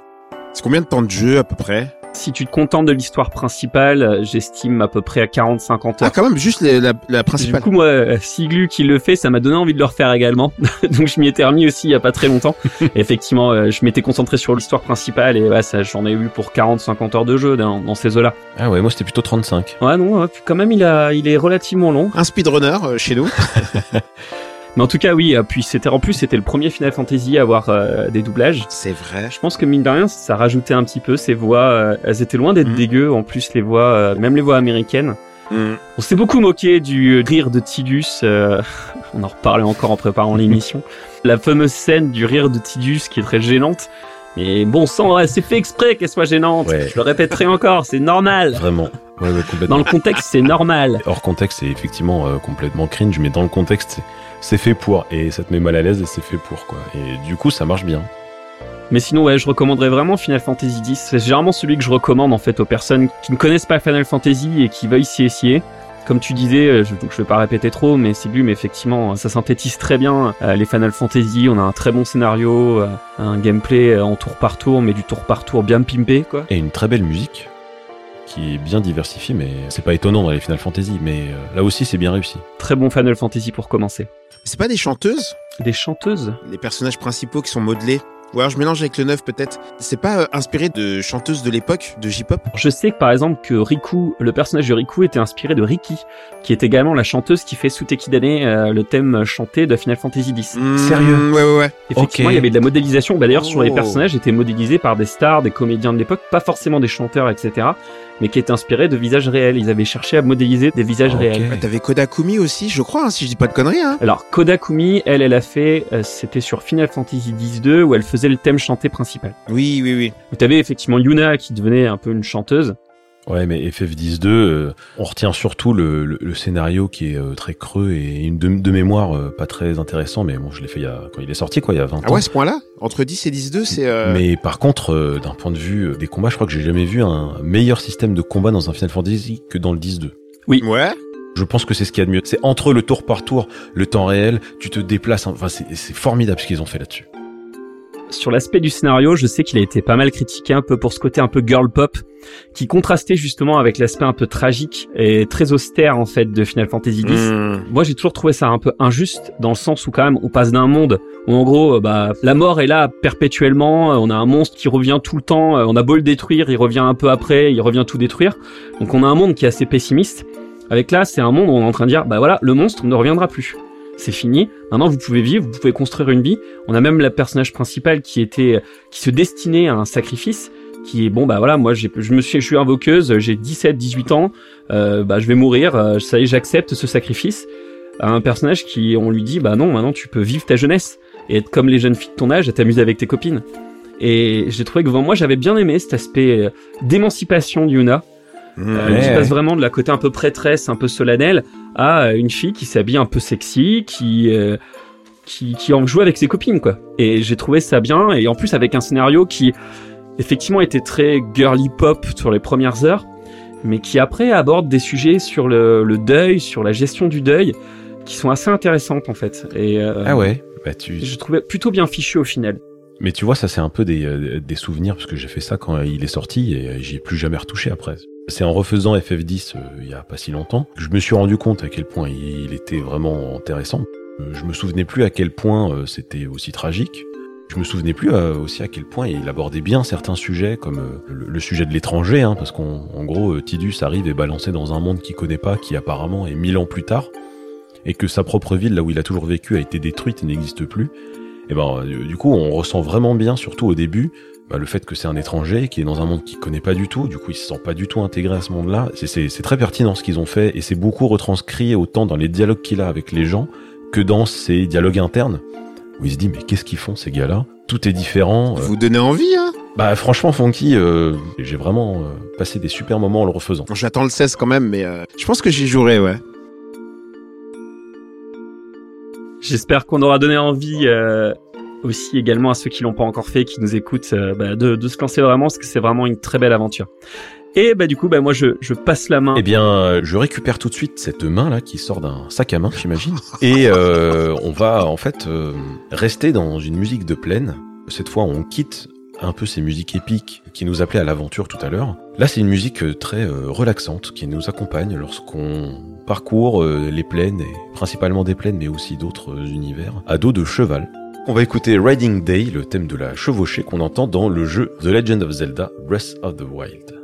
C'est combien de temps de jeu à peu près? Si tu te contentes de l'histoire principale, euh, j'estime à peu près à 40-50 heures. Ah quand même, juste les- la, la Du principale. coup, moi, euh, Siglu qui le fait, ça m'a donné envie de le refaire également. Donc, je m'y étais remis aussi il y a pas très longtemps. Effectivement, euh, je m'étais concentré sur l'histoire principale et ouais, ça, j'en ai eu pour 40-50 heures de jeu dans, dans ces eaux-là. Ah ouais, moi c'était plutôt 35. Ouais, non, quand même, il a, il est relativement long. Un speedrunner euh, chez nous. Mais en tout cas, oui. euh, Puis c'était en plus, c'était le premier Final Fantasy à avoir euh, des doublages. C'est vrai. Je pense que mine de rien, ça rajoutait un petit peu ces voix. euh, elles étaient loin d'être Mhm. dégueu. En plus, les voix, euh, même les voix américaines. Hmm. On s'est beaucoup moqué du rire de Tidus. euh, on en reparlait encore en préparant l'émission. La fameuse scène du rire de Tidus qui est très gênante. Mais bon sang, c'est fait exprès qu'elle soit gênante. Ouais. Je le répéterai encore, c'est normal. Vraiment. Ouais, ouais, complètement. Dans le contexte, c'est normal. Hors contexte, c'est effectivement euh, complètement cringe, mais dans le contexte, c'est- c'est fait pour. Et ça te met mal à l'aise et c'est fait pour, quoi. Et du coup, ça marche bien. Mais sinon, ouais, je recommanderais vraiment Final Fantasy X. C'est généralement celui que je recommande en fait aux personnes qui ne connaissent pas Final Fantasy et qui veulent s'y essayer. Comme tu disais, euh, je, donc je vais pas répéter trop, mais mais effectivement, ça synthétise très bien euh, les Final Fantasy. On a un très bon scénario, euh, un gameplay euh, en tour par tour, mais du tour par tour bien pimpé, quoi. Et une très belle musique qui est bien diversifiée, mais c'est pas étonnant dans les Final Fantasy, mais euh, là aussi c'est bien réussi. Très bon Final Fantasy pour commencer. C'est pas des chanteuses? Des chanteuses? Les personnages principaux qui sont modelés Ou alors je mélange avec le neuf peut-être. C'est pas euh, inspiré de chanteuses de l'époque, de J-pop? Je sais que par exemple que Riku, le personnage de Riku était inspiré de Riki, qui est également la chanteuse qui fait Suteki Dane, euh, le thème chanté de Final Fantasy X. Hmm, Sérieux? Ouais, ouais, ouais. Effectivement, il y avait de la modélisation. Bah, D'ailleurs, sur les Oh. personnages, étaient modélisés par des stars, des comédiens de l'époque, pas forcément des chanteurs, etc., mais qui étaient inspirés de visages réels. Ils avaient cherché à modéliser des visages Ok. réels. Ouais, T'avais Kodakumi aussi, je crois, hein, si je dis pas de conneries. Hein. Alors, Kodakumi, elle, elle a fait, euh, c'était sur Final Fantasy X-2, où elle faisait le thème chanté principal. Oui, oui, oui. Où t'avais effectivement Yuna, qui devenait un peu une chanteuse. Ouais, mais FF10-2, euh, on retient surtout le, le- le scénario qui est euh, très creux et une de, de mémoire euh, pas très intéressant, mais bon, je l'ai fait il y a, quand il est sorti, quoi, il y a 20 Ah ans. ouais, à ce point-là Entre 10 et 10-2, c'est... euh, Mais par contre, euh, d'un point de vue euh, des combats, je crois que j'ai jamais vu un meilleur système de combat dans un Final Fantasy que dans le 10-2. Ouais. Je pense que c'est ce qu'il y a de mieux. C'est entre le tour par tour, le temps réel, tu te déplaces. Enfin, c'est c'est formidable ce qu'ils ont fait là-dessus. Sur l'aspect du scénario, je sais qu'il a été pas mal critiqué un peu pour ce côté un peu girl pop, qui contrastait justement avec l'aspect un peu tragique et très austère en fait de Final Fantasy X. Hmm. Moi, j'ai toujours trouvé ça un peu injuste dans le sens où quand même on passe d'un monde où en gros, euh, bah, la mort est là perpétuellement. euh, On a un monstre qui revient tout le temps. euh, On a beau le détruire, il revient un peu après, il revient tout détruire. Donc on a un monde qui est assez pessimiste. Avec là, c'est un monde où on est en train de dire, bah voilà, le monstre ne reviendra plus. C'est fini. Maintenant, vous pouvez vivre, vous pouvez construire une vie. On a même le personnage principal qui était, qui se destinait à un sacrifice. Qui est bon, bah voilà, moi, je me suis, je suis invoqueuse, j'ai 17, 18 ans, euh, bah je vais mourir. euh, ça y est, j'accepte ce sacrifice un personnage qui, on lui dit, bah non, maintenant tu peux vivre ta jeunesse et être comme les jeunes filles de ton âge et t'amuser avec tes copines. Et j'ai trouvé que moi j'avais bien aimé cet aspect euh, d'émancipation d'Yuna, Hmm. euh, Ouais. qui passe vraiment de la côté un peu prêtresse, un peu solennelle, à euh, une fille qui s'habille un peu sexy, qui, euh, qui, qui en joue avec ses copines, quoi. Et j'ai trouvé ça bien, et en plus avec un scénario qui, effectivement, était très girly pop sur les premières heures, mais qui après aborde des sujets sur le, le deuil, sur la gestion du deuil, qui sont assez intéressantes en fait. Et euh, Ah ouais bah tu... je trouvais plutôt bien fichu au final. Mais tu vois, ça c'est un peu des, euh, des souvenirs, parce que j'ai fait ça quand il est sorti et j'y ai plus jamais retouché après. C'est en refaisant FF10 euh, il y a pas si longtemps que je me suis rendu compte à quel point il était vraiment intéressant. Euh, Je me souvenais plus à quel point euh, c'était aussi tragique. Je me souvenais plus euh, aussi à quel point il abordait bien certains sujets, comme le, sujet de l'étranger, hein, parce qu'en en gros, Tidus arrive et balancé dans un monde qu'il connaît pas, qui apparemment est mille ans plus tard, et que sa propre ville, là où il a toujours vécu, a été détruite et n'existe plus. Et ben, du coup, on ressent vraiment bien, surtout au début, bah, le fait que c'est un étranger qui est dans un monde qu'il connaît pas du tout. Du coup, il se sent pas du tout intégré à ce monde-là. C'est- très pertinent ce qu'ils ont fait, et c'est beaucoup retranscrit autant dans les dialogues qu'il a avec les gens que dans ses dialogues internes, où il se dit mais qu'est-ce qu'ils font ces gars-là? Tout est différent. euh, Vous donnez envie, hein? Bah franchement, Funky, euh, j'ai vraiment euh, passé des super moments en le refaisant. J'attends le 16 quand même, mais euh, je pense que j'y jouerai, ouais. J'espère qu'on aura donné envie euh, aussi également à ceux qui l'ont pas encore fait, qui nous écoutent, euh, bah, de, se lancer vraiment, parce que c'est vraiment une très belle aventure. Et bah du coup, bah moi je, passe la main. Eh bien, euh, je récupère tout de suite cette main là qui sort d'un sac à main, j'imagine, et euh, on va en fait rester dans une musique de plaine. Cette fois, on quitte un peu ces musiques épiques qui nous appelaient à l'aventure tout à l'heure. Là, c'est une musique très relaxante qui nous accompagne lorsqu'on parcourt les plaines, et principalement des plaines, mais aussi d'autres univers, à dos de cheval. On va écouter Riding Day, le thème de la chevauchée qu'on entend dans le jeu The Legend of Zelda Breath of the Wild.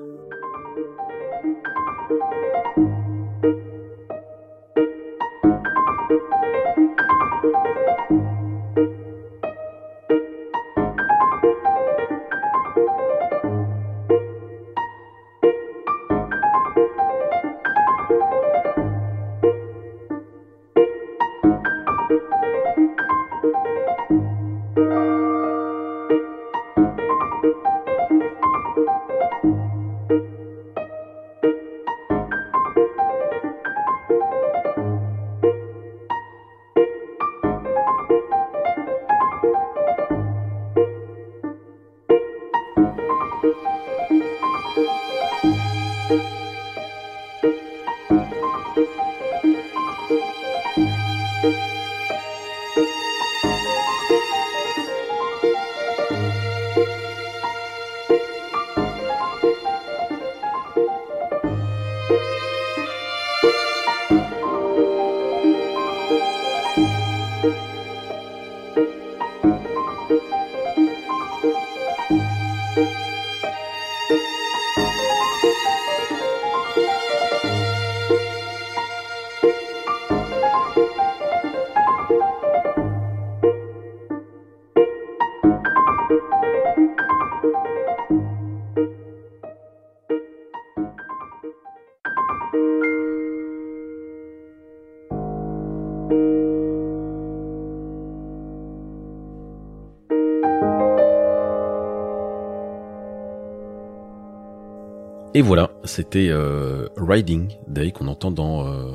Et voilà, c'était euh, Riding Day qu'on entend dans euh,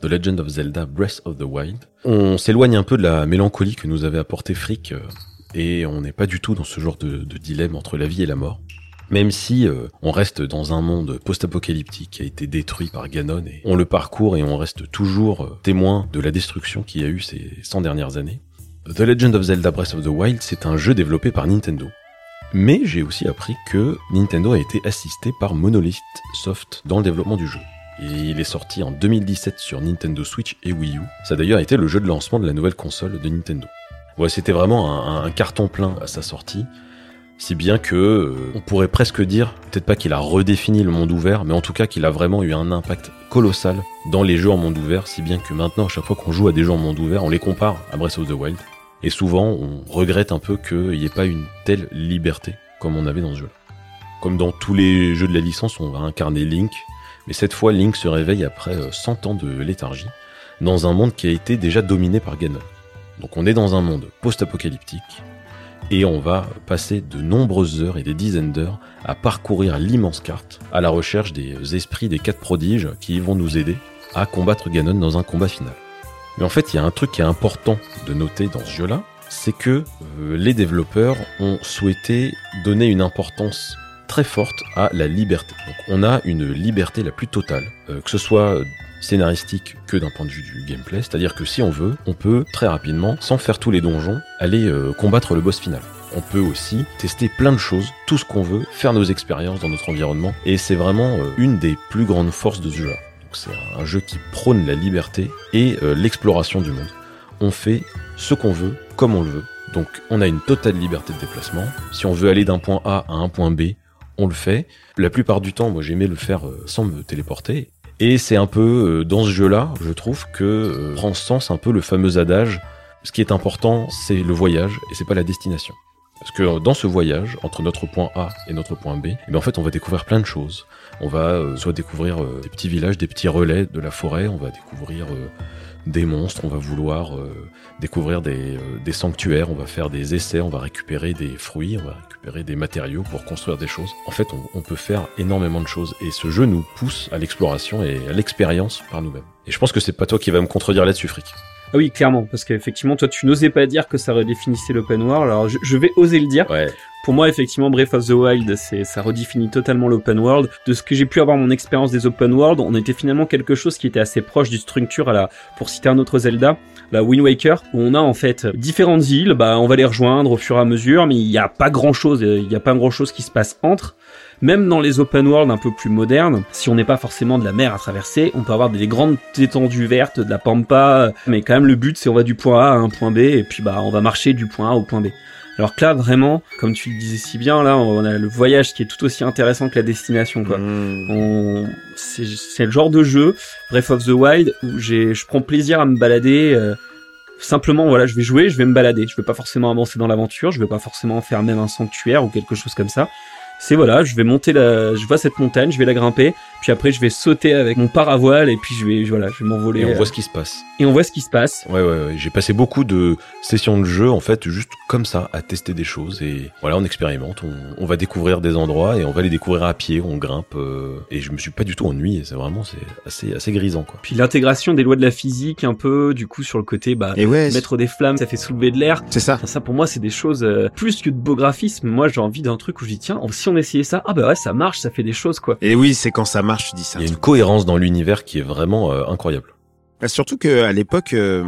The Legend of Zelda Breath of the Wild. On s'éloigne un peu de la mélancolie que nous avait apporté Frick euh, et on n'est pas du tout dans ce genre de, dilemme entre la vie et la mort. Même si euh, on reste dans un monde post-apocalyptique qui a été détruit par Ganon et on le parcourt et on reste toujours témoin de la destruction qu'il y a eu ces 100 dernières années. The Legend of Zelda Breath of the Wild, c'est un jeu développé par Nintendo. Mais j'ai aussi appris que Nintendo a été assisté par Monolith Soft dans le développement du jeu. Et il est sorti en 2017 sur Nintendo Switch et Wii U. Ça a d'ailleurs été le jeu de lancement de la nouvelle console de Nintendo. Ouais, c'était vraiment un, carton plein à sa sortie. Si bien que euh, on pourrait presque dire, peut-être pas qu'il a redéfini le monde ouvert, mais en tout cas qu'il a vraiment eu un impact colossal dans les jeux en monde ouvert, si bien que maintenant, à chaque fois qu'on joue à des jeux en monde ouvert, on les compare à Breath of the Wild. Et souvent, on regrette un peu qu'il n'y ait pas une telle liberté comme on avait dans ce jeu. Comme dans tous les jeux de la licence, on va incarner Link, mais cette fois, Link se réveille après euh, 100 ans de léthargie, dans un monde qui a été déjà dominé par Ganon. Donc on est dans un monde post-apocalyptique, et on va passer de nombreuses heures et des dizaines d'heures à parcourir l'immense carte à la recherche des esprits des quatre prodiges qui vont nous aider à combattre Ganon dans un combat final. Mais en fait, il y a un truc qui est important de noter dans ce jeu-là, c'est que euh, les développeurs ont souhaité donner une importance très forte à la liberté. Donc on a une liberté la plus totale, euh, que ce soit scénaristique que d'un point de vue du gameplay, c'est-à-dire que si on veut, on peut très rapidement, sans faire tous les donjons, aller euh, combattre le boss final. On peut aussi tester plein de choses, tout ce qu'on veut, faire nos expériences dans notre environnement, et c'est vraiment une des plus grandes forces de ce jeu-là. C'est un, jeu qui prône la liberté et euh, l'exploration du monde. On fait ce qu'on veut, comme on le veut. Donc on a une totale liberté de déplacement. Si on veut aller d'un point A à un point B, on le fait. La plupart du temps, moi j'aimais le faire euh, sans me téléporter. Et c'est un peu euh, dans ce jeu-là, je trouve que prend sens un peu le fameux adage. Ce qui est important, c'est le voyage et c'est pas la destination. Parce que dans ce voyage, entre notre point A et notre point B, eh bien, en fait, on va découvrir plein de choses. On va euh, soit découvrir euh, des petits villages, des petits relais de la forêt, on va découvrir euh, des monstres, on va vouloir découvrir des, des sanctuaires, on va faire des essais, on va récupérer des fruits, on va récupérer des matériaux pour construire des choses. En fait, on, on peut faire énormément de choses et ce jeu nous pousse à l'exploration et à l'expérience par nous-mêmes. Et je pense que c'est pas toi qui va me contredire là-dessus, Frick. Ah oui, clairement, parce qu'effectivement, toi, tu n'osais pas dire que ça redéfinissait l'open world. Alors, je, je vais oser le dire. Ouais. Pour moi, effectivement, Breath of the Wild, c'est, ça redéfinit totalement l'open world. De ce que j'ai pu avoir mon expérience des open world, on était finalement quelque chose qui était assez proche d'une structure à la, pour citer un autre Zelda, la Wind Waker, où on a en fait différentes îles, bah, on va les rejoindre au fur et à mesure, mais il n'y a pas grand chose, il n'y a pas grand chose qui se passe entre. Même dans les open world un peu plus modernes, si on n'est pas forcément de la mer à traverser, on peut avoir des grandes étendues vertes, de la pampa, mais quand même le but c'est on va du point A à un point B et puis bah on va marcher du point A au point B. Alors que là vraiment, comme tu le disais si bien, là on a le voyage qui est tout aussi intéressant que la destination quoi. Mmh. On... C'est le genre de jeu, Breath of the Wild, où j'ai, je prends plaisir à me balader. euh, simplement, voilà, je vais jouer, je vais me balader. Je vais pas forcément avancer dans l'aventure, je vais pas forcément faire même un sanctuaire ou quelque chose comme ça. C'est voilà, je vais monter la, je vois cette montagne, je vais la grimper, puis après je vais sauter avec mon paravoile et puis je vais, voilà, je vais m'envoler. Et on euh, voit ce qui se passe. et on voit ce qui se passe. Ouais, ouais, ouais. J'ai passé beaucoup de sessions de jeu, en fait, juste comme ça, à tester des choses. Et voilà, on expérimente, on, on va découvrir des endroits et on va les découvrir à pied, on grimpe. euh, et je me suis pas du tout ennuyé. C'est vraiment, c'est assez, assez grisant, quoi. Puis l'intégration des lois de la physique un peu, du coup sur le côté, bah, Et ouais, c'est- mettre des flammes, ça fait soulever de l'air. c'est ça. Enfin, ça pour moi c'est des choses euh, plus que de beau graphisme. Moi j'ai envie d'un truc où je dis tiens si on essayait ça, ah bah ouais ça marche, ça fait des choses quoi. Et oui, c'est quand ça marche, tu dis ça. Il y a une cohérence dans l'univers qui est vraiment euh, incroyable. Bah, Surtout que à l'époque, euh,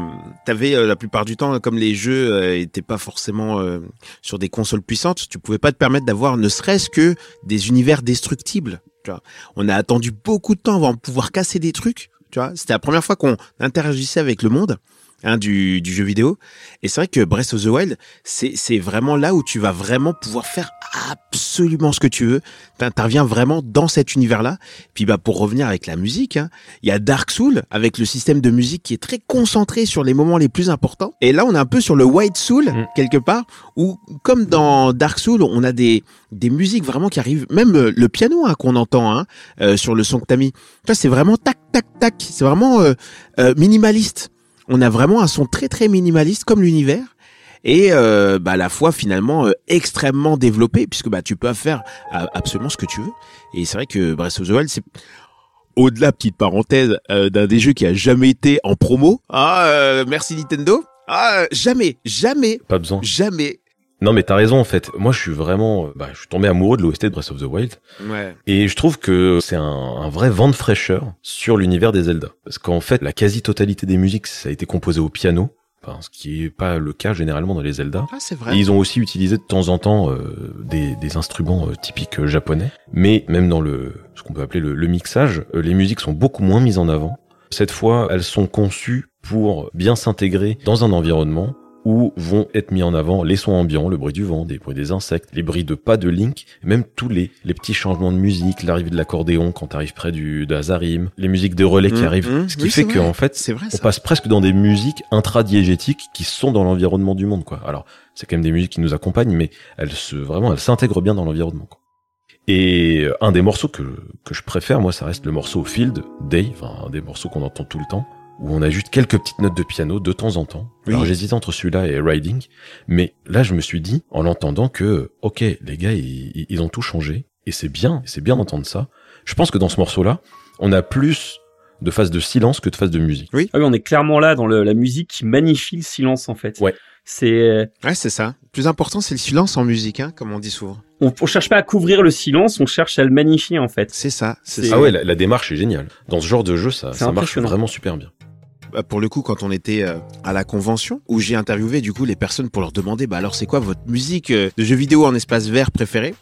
t'avais euh, la plupart du temps, comme les jeux euh, étaient pas forcément euh, sur des consoles puissantes, tu pouvais pas te permettre d'avoir ne serait-ce que des univers destructibles. Tu vois, on a attendu beaucoup de temps avant de pouvoir casser des trucs. Tu vois, c'était la première fois qu'on interagissait avec le monde. Hein, du, du jeu vidéo et c'est vrai que Breath of the Wild c'est vraiment là où tu vas vraiment pouvoir faire absolument ce que tu veux t'interviens vraiment dans cet univers là puis bah pour revenir avec la musique hein, il y a Dark Soul avec le système de musique qui est très concentré sur les moments les plus importants. Et là, on est un peu sur le White Soul Mm. quelque part, où comme dans Dark Soul, on a des des musiques vraiment qui arrivent, même euh, le piano hein, qu'on entend hein, euh, sur le son que t'as mis. Ça, c'est vraiment tac tac tac. C'est vraiment euh, euh, minimaliste. On a vraiment un son très très minimaliste comme l'univers. Et euh, bah, à la fois finalement euh, extrêmement développé puisque bah tu peux faire absolument ce que tu veux. Et c'est vrai que Breath of the Wild c'est au-delà, petite parenthèse, euh, d'un des jeux qui a jamais été en promo. Ah, euh, merci Nintendo. Ah, jamais, jamais, Pas besoin. jamais. Non, mais t'as raison, en fait. Moi, je suis vraiment, euh, bah, je suis tombé amoureux de l'OST de Breath of the Wild. Ouais. Et je trouve que c'est un, un vrai vent de fraîcheur sur l'univers des Zelda. Parce qu'en fait, la quasi-totalité des musiques, ça a été composé au piano. Enfin, ce qui est pas le cas généralement dans les Zelda. Ah, c'est Et vrai. ils ont aussi utilisé de temps en temps euh, des, des instruments euh, typiques euh, japonais. Mais même dans le ce qu'on peut appeler le, le mixage, euh, les musiques sont beaucoup moins mises en avant. Cette fois, elles sont conçues pour bien s'intégrer dans un environnement où vont être mis en avant les sons ambiants, le bruit du vent, des bruits des insectes, les bruits de pas de Link, même tous les, les petits changements de musique, l'arrivée de l'accordéon quand t'arrives près du d'Azarim, les musiques de relais qui Mhm, arrivent. mhm. Ce qui Oui, fait c'est que vrai. en fait, C'est vrai on passe presque dans des musiques intradiégétiques qui sont dans l'environnement du monde, quoi. Alors, c'est quand même des musiques qui nous accompagnent, mais elles se, vraiment, elles s'intègrent bien dans l'environnement, quoi. Et euh, un des morceaux que, que je préfère, moi, ça reste le morceau Field, Day, enfin, un des morceaux qu'on entend tout le temps, où on a juste quelques petites notes de piano de temps en temps. Oui. Alors, j'hésitais entre celui-là et Riding, mais là, je me suis dit, en l'entendant, que, ok, les gars, ils, ont tout changé, et c'est bien, et c'est bien d'entendre ça. Je pense que dans ce morceau-là, on a plus de phases de silence que de phases de musique. Ah oui, on est clairement là dans le- la musique qui magnifie le silence en fait. Ouais. C'est euh, Ouais, c'est ça. Le plus important, c'est le silence en musique, hein, comme on dit souvent. on, on cherche pas à couvrir le silence, on cherche à le magnifier en fait. C'est ça. C'est. Ah ouais, la, la démarche est géniale. Dans ce genre de jeu, ça, marche vraiment super bien. Bah, pour le coup, quand on était euh, à la convention, où j'ai interviewé du coup les personnes pour leur demander, bah alors c'est quoi votre musique euh, de jeux vidéo en espace vert préférée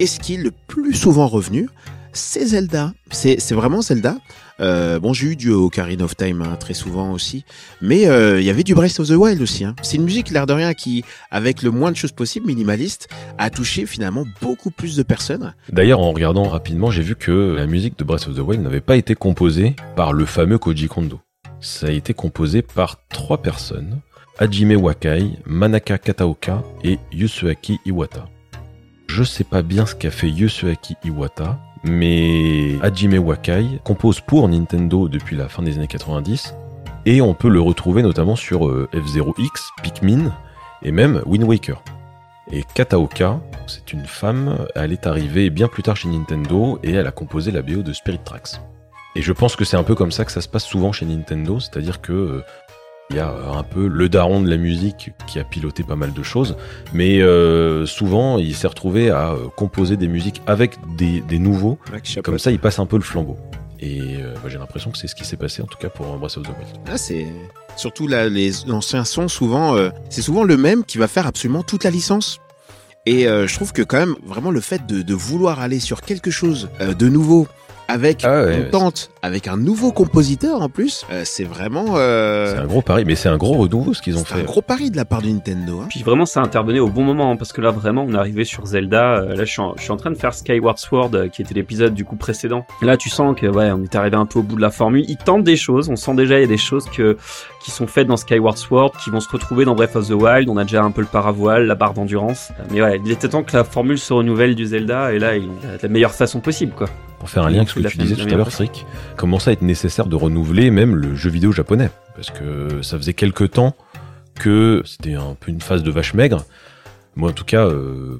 Et ce qui est le plus souvent revenu, c'est Zelda. C'est vraiment Zelda. Euh, bon, j'ai eu du Ocarina of Time hein, très souvent aussi, mais euh, il y avait du Breath of the Wild aussi. Hein. C'est une musique l'air de rien qui, avec le moins de choses possibles, minimaliste, a touché finalement beaucoup plus de personnes. D'ailleurs, en regardant rapidement, j'ai vu que la musique de Breath of the Wild n'avait pas été composée par le fameux Koji Kondo. Ça a été composé par trois personnes. Hajime Wakai, Manaka Kataoka et Yusuaki Iwata. Je sais pas bien ce qu'a fait Yusuaki Iwata, mais Hajime Wakai compose pour Nintendo depuis la fin des années 90 et on peut le retrouver notamment sur euh, F0X, Pikmin et même Wind Waker. Et Kataoka, c'est une femme, elle est arrivée bien plus tard chez Nintendo et elle a composé la BO de Spirit Tracks. Et je pense que c'est un peu comme ça que ça se passe souvent chez Nintendo, c'est-à-dire que euh, il y a un peu le daron de la musique qui a piloté pas mal de choses, mais euh, souvent il s'est retrouvé à euh, composer des musiques avec des, des nouveaux, comme ça il passe un peu le flambeau. Et euh, bah, j'ai l'impression que c'est ce qui s'est passé en tout cas pour Breath of the Wild. Ah, c'est surtout là, les anciens sons souvent, euh, c'est souvent le même qui va faire absolument toute la licence. Et je trouve que quand même vraiment le fait de, de vouloir aller sur quelque chose de nouveau avec Ah ouais, une tente, avec un nouveau compositeur en plus, euh, c'est vraiment euh, C'est un gros pari, mais c'est un gros renouveau ce qu'ils ont c'est un fait. gros pari de la part de Nintendo. Hein. Puis vraiment, ça intervenait au bon moment, hein, parce que là, vraiment, on est arrivé sur Zelda. euh, là, je suis, en, je suis en train de faire Skyward Sword, euh, qui était l'épisode du coup précédent. Et là, tu sens que, ouais, on est arrivé un peu au bout de la formule. Ils tentent des choses. On sent déjà, il y a des choses que, qui sont faites dans Skyward Sword, qui vont se retrouver dans Breath of the Wild. On a déjà un peu le paravoile, la barre d'endurance. Mais ouais, il était temps que la formule se renouvelle du Zelda, et là, fait de la meilleure façon possible, quoi. Pour faire un lien avec ce que tu disais tout à l'heure, Frick, commence à être nécessaire de renouveler même le jeu vidéo japonais? Parce que ça faisait quelques temps que c'était un peu une phase de vache maigre. Moi, en tout cas, euh,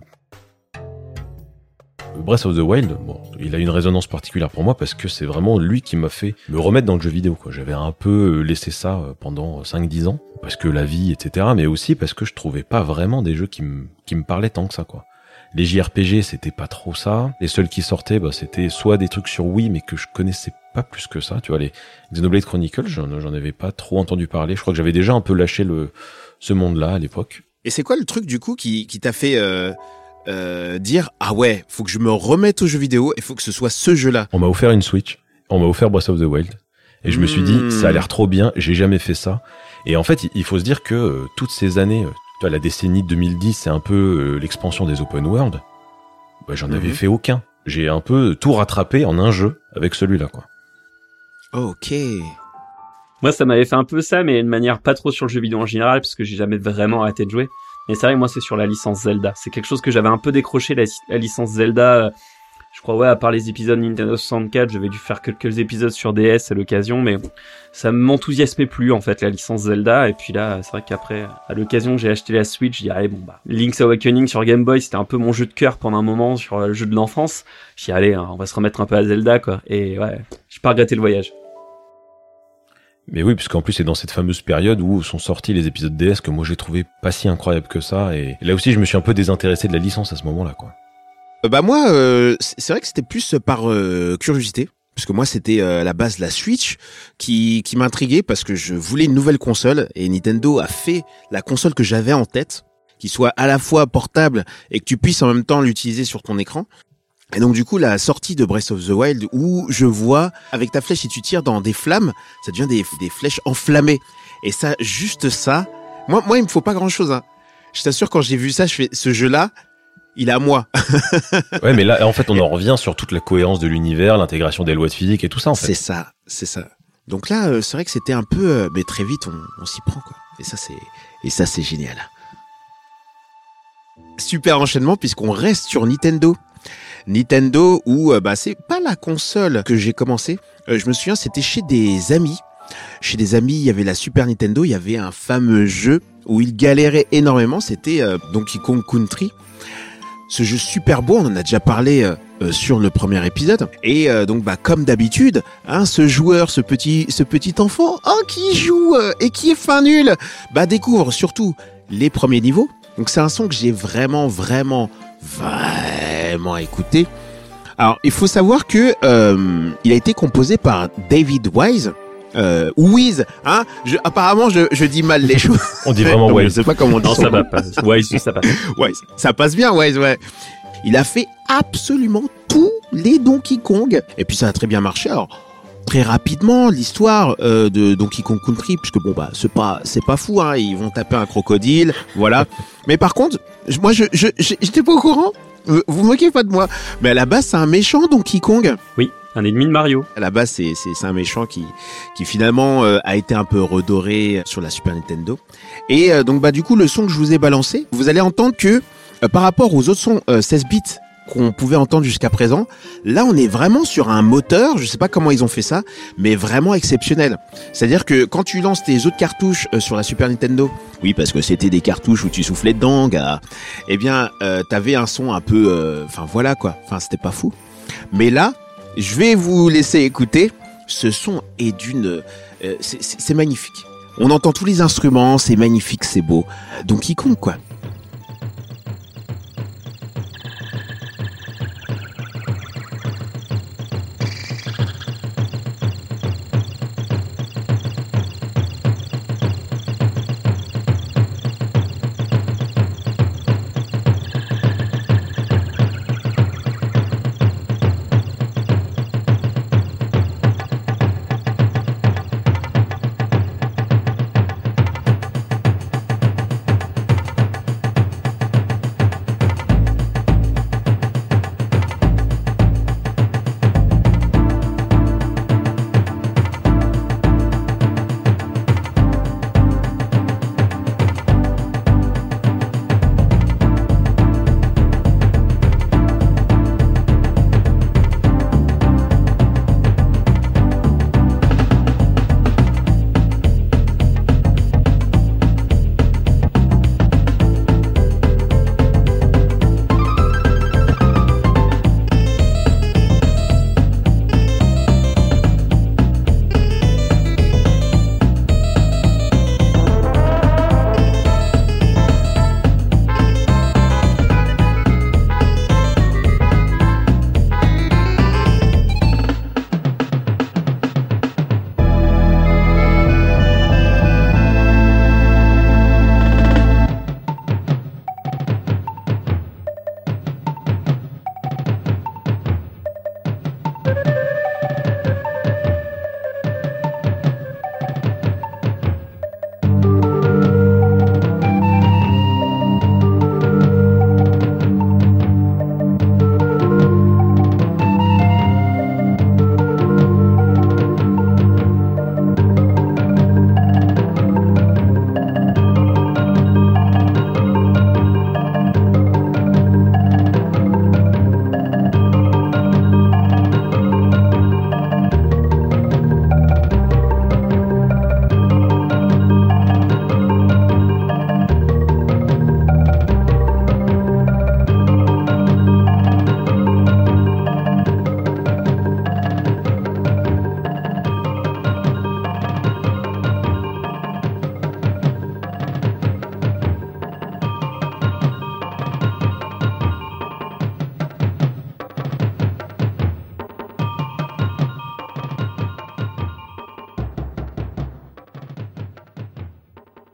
Breath of the Wild, bon, il a une résonance particulière pour moi parce que c'est vraiment lui qui m'a fait me remettre dans le jeu vidéo. J'avais un peu laissé ça euh, pendant 5-10 ans, parce que la vie, etc. Mais aussi parce que je trouvais pas vraiment des jeux qui me qui parlaient tant que ça, quoi. Les JRPG, c'était pas trop ça. Les seuls qui sortaient, bah, c'était soit des trucs sur Wii, mais que je connaissais pas plus que ça. Tu vois, les Xenoblade Chronicles, j'en avais pas trop entendu parler. Je crois que j'avais déjà un peu lâché le ce monde-là à l'époque. Et c'est quoi le truc du coup qui, qui t'a fait euh, euh, dire ah ouais, faut que je me remette aux jeux vidéo et faut que ce soit ce jeu-là. On m'a offert une Switch, on m'a offert Breath of the Wild, et je me suis dit, Hmm. ça a l'air trop bien. J'ai jamais fait ça. Et en fait, il- faut se dire que euh, toutes ces années, euh, tu vois, la décennie 2010, c'est un peu euh, l'expansion des open world. Bah, j'en avais Mhm. fait aucun. J'ai un peu tout rattrapé en un jeu avec celui-là, quoi. Ok. Moi, ça m'avait fait un peu ça, mais de manière pas trop sur le jeu vidéo en général, parce que j'ai jamais vraiment arrêté de jouer. Mais c'est vrai que moi, c'est sur la licence Zelda. C'est quelque chose que j'avais un peu décroché, la, licence Zelda. euh, Je crois, ouais, à part les épisodes Nintendo 64, j'avais dû faire quelques épisodes sur DS à l'occasion, mais ça m'enthousiasmait plus, en fait, la licence Zelda. Et puis là, c'est vrai qu'après, à l'occasion, j'ai acheté la Switch, je allez, bon, bah, Link's Awakening sur Game Boy, c'était un peu mon jeu de cœur pendant un moment sur le jeu de l'enfance. Dis, allez, hein, on va se remettre un peu à Zelda, quoi. Et ouais, j'ai pas regretté le voyage. Mais oui, puisqu'en plus c'est dans cette fameuse période où sont sortis les épisodes DS que moi j'ai trouvé pas si incroyable que ça. Et là aussi, je me suis un peu désintéressé de la licence à ce moment-là, quoi. Euh, Bah moi, euh, c'est vrai que c'était plus par euh, curiosité. Parce que moi, c'était la base la Switch qui m'intriguait parce que je voulais une nouvelle console et Nintendo a fait la console que j'avais en tête, qui soit à la fois portable et que tu puisses en même temps l'utiliser sur ton écran. Et donc du coup, la sortie de Breath of the Wild où je vois avec ta flèche si tu tires dans des flammes, ça devient des, des flèches enflammées. Et ça, juste ça, moi, moi, il me faut pas grand chose. Hein. Je t'assure, quand j'ai vu ça, je fais ce jeu-là, il est à moi. Ouais, mais là, en fait, on en revient sur toute la cohérence de l'univers, l'intégration des lois de physique et tout ça, en C'est fait. ça, c'est ça. Donc là, euh, c'est vrai que c'était un peu, euh, mais très vite, on, on s'y prend quoi. Et ça, c'est, et ça, c'est génial. Super enchaînement puisqu'on reste sur Nintendo. Nintendo où euh, bah c'est pas la console que j'ai commencé. Euh, je me souviens, c'était chez des amis. Chez des amis, il y avait la Super Nintendo, il y avait un fameux jeu où ils galéraient énormément. C'était euh, Donkey Kong Country. Ce jeu super beau, on en a déjà parlé sur le premier épisode. Et donc, bah, comme d'habitude, hein, ce joueur, ce petit, ce petit enfant, oh, qui joue et qui est fin nul, bah, découvre surtout les premiers niveaux. Donc, c'est un son que j'ai vraiment, vraiment, vraiment écouté. Alors, il faut savoir que euh, il a été composé par David Wise. Euh, Wiz, hein je, Apparemment, je, je dis mal les choses. On dit vraiment Non, Je Wise. sais pas comment on dit Non, ça nom. va pas. Ouais, ça passe. Wise. Ça passe bien, Wise, ouais. Il a fait absolument tous les Donkey Kong. Et puis ça a très bien marché. Alors, très rapidement, l'histoire euh, de Donkey Kong Country, puisque bon, bah, c'est pas, c'est pas fou, hein. Ils vont taper un crocodile, voilà. Mais par contre, moi, je, j'étais pas au courant. Euh, Vous moquez pas de moi. Mais à la base, c'est un méchant Donkey Kong. Oui, un ennemi de Mario. À la base, c'est c'est c'est un méchant qui qui finalement euh, a été un peu redoré sur la Super Nintendo. Et euh, donc bah du coup le son que je vous ai balancé, vous allez entendre que euh, par rapport aux autres sons euh, 16 bits qu'on pouvait entendre jusqu'à présent, là on est vraiment sur un moteur, je sais pas comment ils ont fait ça, mais vraiment exceptionnel. C'est-à-dire que quand tu lances tes autres cartouches euh, sur la Super Nintendo, oui parce que c'était des cartouches où tu soufflais dedans, gars, eh bien euh, t'avais un son un peu, euh, enfin voilà quoi, enfin c'était pas fou. Mais là, je vais vous laisser écouter. Ce son est d'une, euh, c'est magnifique. On entend tous les instruments, c'est magnifique, c'est beau. Donc quiconque quoi.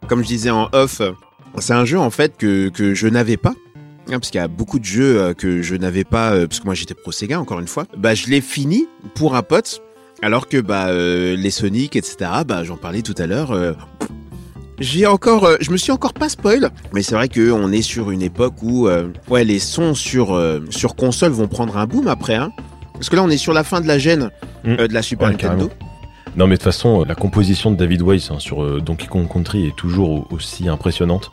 Comme je disais en off, c'est un jeu en fait que, que je n'avais pas. hein, parce qu'il y a beaucoup de jeux euh, que je n'avais pas, euh, parce que moi j'étais pro Sega encore une fois. Bah je l'ai fini pour un pote, alors que bah euh, les Sonic, etc. Bah j'en parlais tout à l'heure. euh, j'ai encore, euh, je me suis encore pas spoil, mais c'est vrai que on est sur une époque où ouais les sons sur sur console vont prendre un boom après, hein. Parce que là on est sur la fin de la gêne Mm. de la Super Ouais, Nintendo. Non, mais de toute façon, la composition de David Wise hein, sur euh, Donkey Kong Country est toujours au- aussi impressionnante.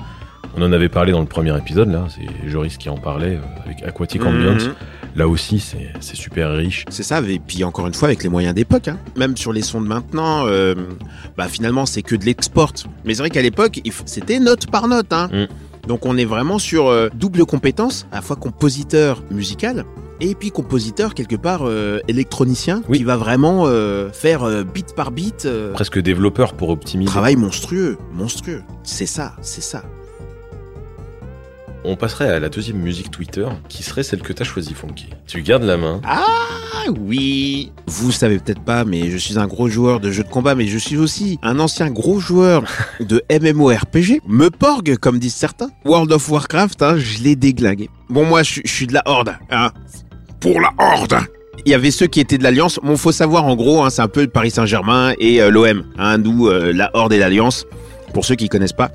On en avait parlé dans le premier épisode, là, c'est Joris qui en parlait euh, avec Aquatic Ambience. Mhm. Là aussi, c'est c'est super riche. C'est ça, et puis encore une fois avec les moyens d'époque, hein. même sur les sons de maintenant, euh, bah finalement c'est que de l'export. Mais c'est vrai qu'à l'époque, c'était note par note. Hein. Mm. Donc on est vraiment sur euh, double compétence, à la fois compositeur musical et puis compositeur quelque part euh, électronicien Oui. qui va vraiment euh, faire euh, beat par euh, Presque développeur pour optimiser. travail monstrueux, monstrueux. C'est ça, c'est ça. On passerait à la deuxième musique Twitter, qui serait celle que t'as choisie, Funky. Tu gardes la main. Ah oui Vous savez peut-être pas, mais je suis un gros joueur de jeux de combat, mais je suis aussi un ancien gros joueur de MMORPG. Me porg, comme disent certains. World of Warcraft, hein, je l'ai déglingué. Bon, moi, je, je suis de la Horde, hein. Pour la Horde il y avait ceux qui étaient de l'Alliance. Bon, faut savoir, en gros, hein, c'est un peu le Paris Saint-Germain et euh, l'OM, hein, d'où euh, la Horde et l'Alliance, pour ceux qui connaissent pas.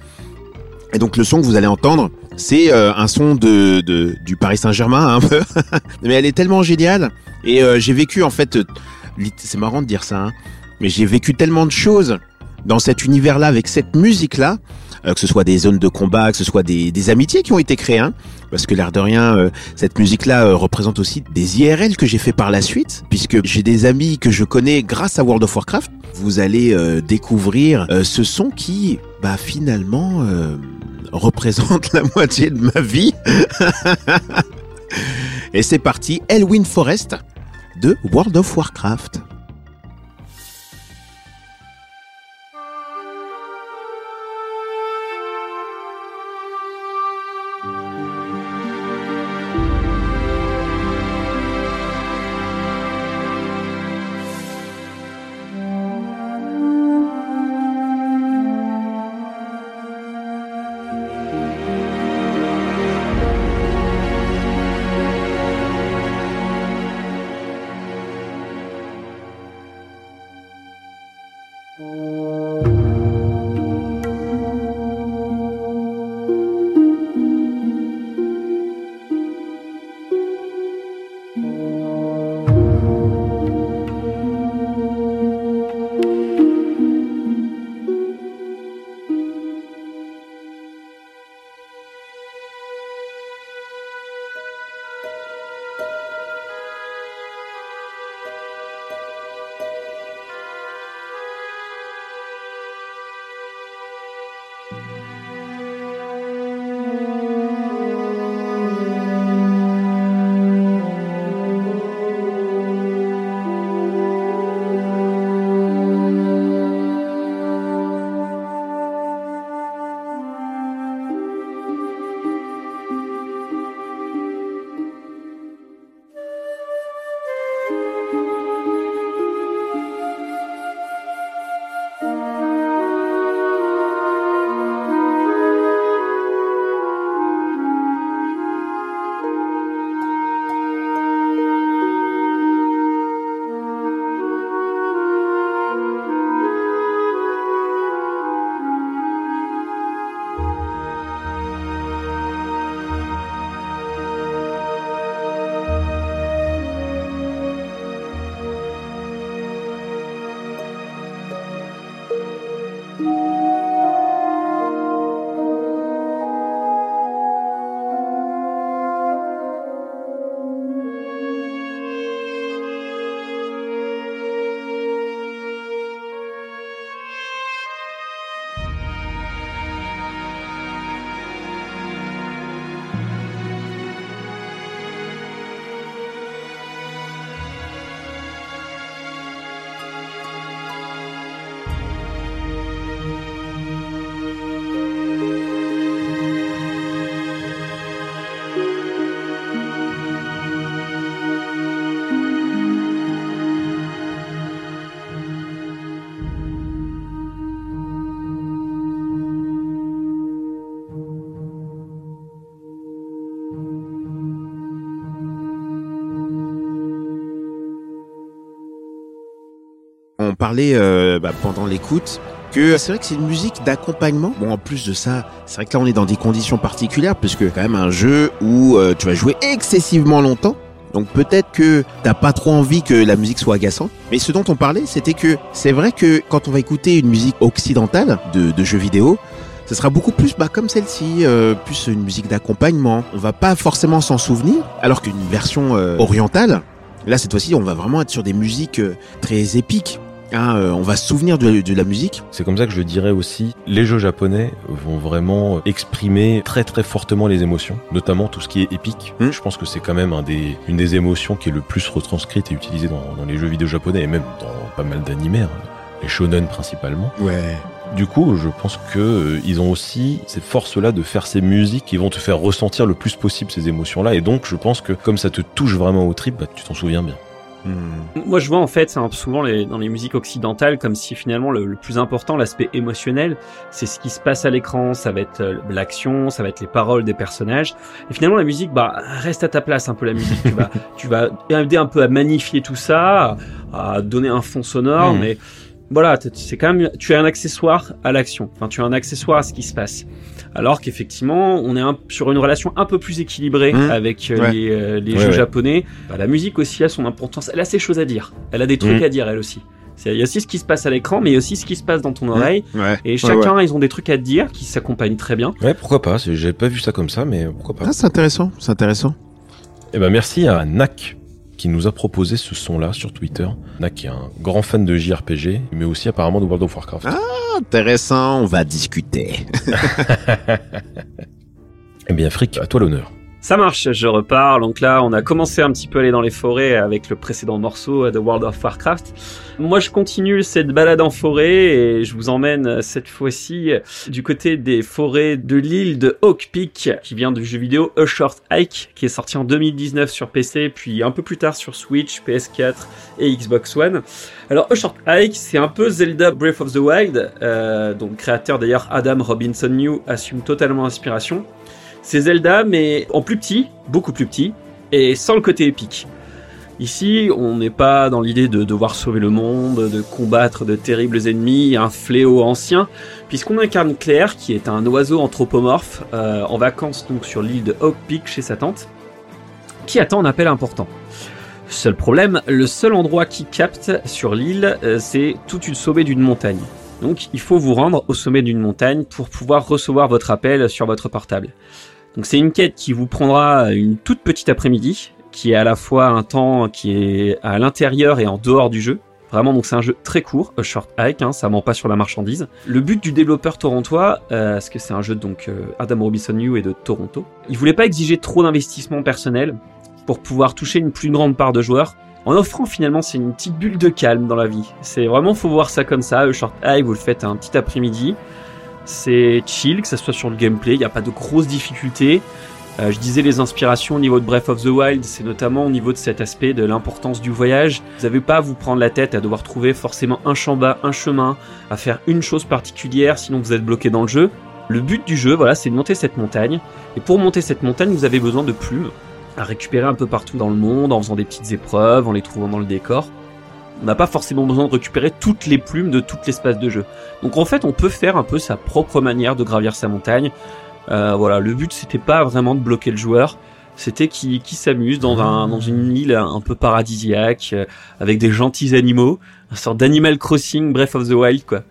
Et donc le son que vous allez entendre, c'est euh, un son de, du Paris Saint-Germain un peu, mais elle est tellement géniale. Et euh, j'ai vécu en fait, euh, c'est marrant de dire ça, hein, mais j'ai vécu tellement de choses dans cet univers-là avec cette musique-là, que ce soit des zones de combat, que ce soit des, amitiés qui ont été créées, hein, parce que l'air de rien, cette musique-là représente aussi des IRL que j'ai fait par la suite, puisque j'ai des amis que je connais grâce à World of Warcraft. Vous allez découvrir ce son qui, bah finalement, euh, représente la moitié de ma vie. Et c'est parti, Elwyn Forest de World of Warcraft. Parlait euh, bah, pendant l'écoute que c'est vrai que c'est une musique d'accompagnement. Bon, en plus de ça, c'est vrai que là on est dans des conditions particulières puisque quand même un jeu où euh, tu vas jouer excessivement longtemps. Donc peut-être que t'as pas trop envie que la musique soit agaçante. Mais ce dont on parlait, c'était que c'est vrai que quand on va écouter une musique occidentale de, de jeux vidéo, ce sera beaucoup plus bah, comme celle-ci, euh, plus une musique d'accompagnement. On va pas forcément s'en souvenir, alors qu'une version orientale, là cette fois-ci, on va vraiment être sur des musiques très épiques. Ah, euh, on va se souvenir de, de la musique. C'est comme ça que je dirais aussi, les jeux japonais vont vraiment exprimer très très fortement les émotions, notamment tout ce qui est épique. Hmm. Je pense que c'est quand même un des, une des émotions qui est le plus retranscrite et utilisée dans, dans les jeux vidéo japonais et même dans pas mal d'animés, hein, les shonen principalement. Ouais. Du coup, je pense que euh, ils ont aussi ces forces-là de faire ces musiques qui vont te faire ressentir le plus possible ces émotions-là. Et donc, je pense que comme ça te touche vraiment au trip, bah, tu t'en souviens bien. Hmm. Moi, je vois en fait, souvent les, dans les musiques occidentales, comme si finalement le, le plus important, l'aspect émotionnel, c'est ce qui se passe à l'écran. Ça va être euh, l'action, ça va être les paroles des personnages. Et finalement, la musique, bah, reste à ta place un peu la musique. tu vas, tu vas aider un peu à magnifier tout ça, à, donner un fond sonore, Mhm. mais voilà, c'est quand même, tu es un accessoire à l'action. Enfin, tu es un accessoire à ce qui se passe. Alors qu'effectivement, on est un- sur une relation un peu plus équilibrée Mhm. avec euh, Ouais. les, euh, les Ouais, jeux ouais. japonais. Bah, la musique aussi a son importance. Elle a ses choses à dire. Elle a des trucs Mhm. à dire, elle aussi. C'est- Il y a aussi ce qui se passe à l'écran, mais il y a aussi ce qui se passe dans ton oreille. Ouais. Et chacun, ouais. ils ont des trucs à te dire qui s'accompagnent très bien. Ouais, pourquoi pas J'ai pas vu ça comme ça, mais pourquoi pas Ah, c'est intéressant. C'est intéressant. Eh ben merci à Nak qui nous a proposé ce son-là sur Twitter. Nak est un grand fan de JRPG, mais aussi apparemment de World of Warcraft. Ah. Intéressant. On va discuter. Eh bien, Frick, à toi l'honneur. Ça marche, je repars. Donc là, on a commencé un petit peu à aller dans les forêts avec le précédent morceau euh, de World of Warcraft. Moi, je continue cette balade en forêt et je vous emmène euh, cette fois-ci euh, du côté des forêts de l'île de Oak Peak, qui vient du jeu vidéo A Short Hike, qui est sorti en 2019 sur PC, puis un peu plus tard sur Switch, PS4 et Xbox One. Alors, A Short Hike, c'est un peu Zelda Breath of the Wild, euh, dont le créateur d'ailleurs Adam Robinson New assume totalement l'inspiration. C'est Zelda, mais en plus petit, beaucoup plus petit, et sans le côté épique. Ici, on n'est pas dans l'idée de devoir sauver le monde, de combattre de terribles ennemis, un fléau ancien, puisqu'on incarne Claire, qui est un oiseau anthropomorphe, euh, en vacances donc sur l'île de Oak Peak chez sa tante, qui attend un appel important. Seul problème, le seul endroit qui capte sur l'île, euh, c'est toute une sommet d'une montagne. Donc il faut vous rendre au sommet d'une montagne pour pouvoir recevoir votre appel sur votre portable. Donc c'est une quête qui vous prendra une toute petite après-midi, qui est à la fois un temps qui est à l'intérieur et en dehors du jeu. Vraiment, donc c'est un jeu très court, a short hike, hein, ça ment pas sur la marchandise. Le but du développeur torontois, euh, parce que c'est un jeu donc euh, Adam Robinson New et de Toronto, il voulait pas exiger trop d'investissement personnel pour pouvoir toucher une plus grande part de joueurs, en offrant finalement c'est une petite bulle de calme dans la vie. C'est vraiment faut voir ça comme ça, short hike, vous le faites un petit après-midi, c'est chill, que ça soit sur le gameplay, il n'y a pas de grosses difficultés. Euh, je disais les inspirations au niveau de Breath of the Wild, c'est notamment au niveau de cet aspect de l'importance du voyage. Vous n'avez pas à vous prendre la tête à devoir trouver forcément un champ bas, un chemin, à faire une chose particulière, sinon vous êtes bloqué dans le jeu. Le but du jeu, voilà, c'est de monter cette montagne. Et pour monter cette montagne, vous avez besoin de plumes à récupérer un peu partout dans le monde, en faisant des petites épreuves, en les trouvant dans le décor. On n'a pas forcément besoin de récupérer toutes les plumes de tout l'espace de jeu. Donc en fait, on peut faire un peu sa propre manière de gravir sa montagne. Euh, voilà, le but c'était pas vraiment de bloquer le joueur, c'était qu'il qui s'amuse dans un dans une île un peu paradisiaque euh, avec des gentils animaux, une sorte d'Animal Crossing Breath of the Wild quoi.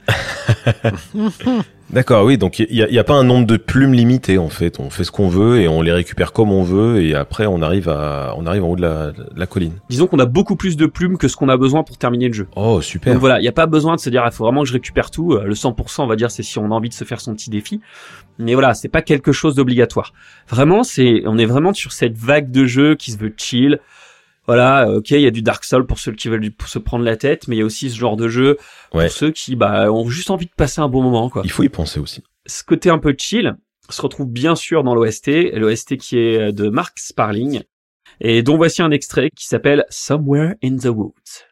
D'accord, oui, donc il n'y a, y a pas un nombre de plumes limité en fait. On fait ce qu'on veut et on les récupère comme on veut et après on arrive à on arrive en haut de la, de la colline. Disons qu'on a beaucoup plus de plumes que ce qu'on a besoin pour terminer le jeu. Oh super. Donc voilà, il n'y a pas besoin de se dire il faut vraiment que je récupère tout. Euh, Le 100% on va dire c'est si on a envie de se faire son petit défi. Mais voilà, c'est pas quelque chose d'obligatoire. Vraiment, c'est on est vraiment sur cette vague de jeu qui se veut chill. Voilà, euh, ok, il y a du Dark Souls pour ceux qui veulent se prendre la tête, mais il y a aussi ce genre de jeu Ouais. pour ceux qui bah, ont juste envie de passer un bon moment. quoi. Il faut y penser aussi. Ce côté un peu chill se retrouve bien sûr dans l'OST, l'OST qui est de Mark Sparling, et dont voici un extrait qui s'appelle Somewhere in the Woods.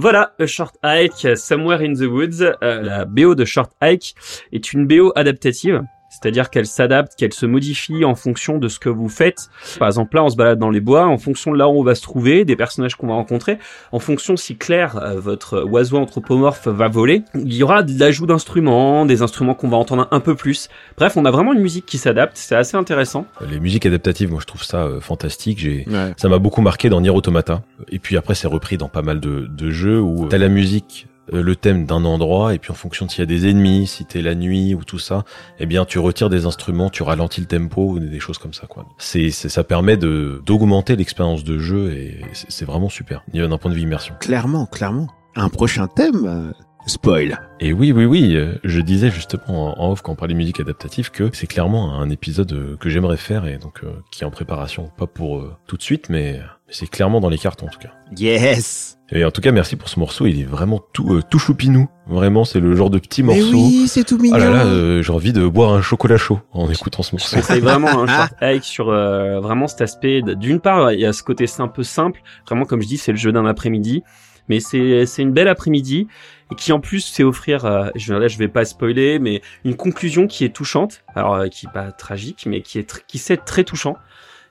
Voilà, A Short Hike, Somewhere in the Woods. Euh, la BO de Short Hike est une BO adaptative. C'est-à-dire qu'elle s'adapte, qu'elle se modifie en fonction de ce que vous faites. Par exemple, là, on se balade dans les bois, en fonction de là où on va se trouver, des personnages qu'on va rencontrer, en fonction si Claire, euh, votre oiseau anthropomorphe, va voler, il y aura de l'ajout d'instruments, des instruments qu'on va entendre un peu plus. Bref, on a vraiment une musique qui s'adapte, c'est assez intéressant. Les musiques adaptatives, moi je trouve ça euh, fantastique. J'ai Ouais. Ça m'a beaucoup marqué dans Nier Automata. Et puis après, c'est repris dans pas mal de, de jeux où t'as la musique, euh, le thème d'un endroit, et puis en fonction de s'il y a des ennemis, si t'es la nuit ou tout ça, eh bien, tu retires des instruments, tu ralentis le tempo ou des choses comme ça, quoi. C'est, ça permet de, d'augmenter l'expérience de jeu et c'est, c'est vraiment super. D'un point de vue immersion. Clairement, clairement. Un prochain thème, euh, spoil. Et oui, oui, oui, euh, je disais justement en off quand on parlait de musique adaptative que c'est clairement un épisode euh, que j'aimerais faire et donc euh, qui est en préparation, pas pour euh, tout de suite, mais, mais c'est clairement dans les cartes en tout cas. Yes. Et en tout cas, merci pour ce morceau. Il est vraiment tout, euh, tout choupinou. Vraiment, c'est le genre de petit Mais morceau. oui, c'est tout mignon. Ah là là, euh, j'ai envie de boire un chocolat chaud en écoutant ce morceau. conseille vraiment un short hike sur euh, vraiment cet aspect. D'une part, il y a ce côté c'est un peu simple. Vraiment, comme je dis, c'est le jeu d'un après-midi. Mais c'est c'est une belle après-midi et qui en plus c'est offrir, euh, je, là je vais pas spoiler, mais une conclusion qui est touchante. Alors euh, qui est pas tragique, mais qui est qui c'est très touchant.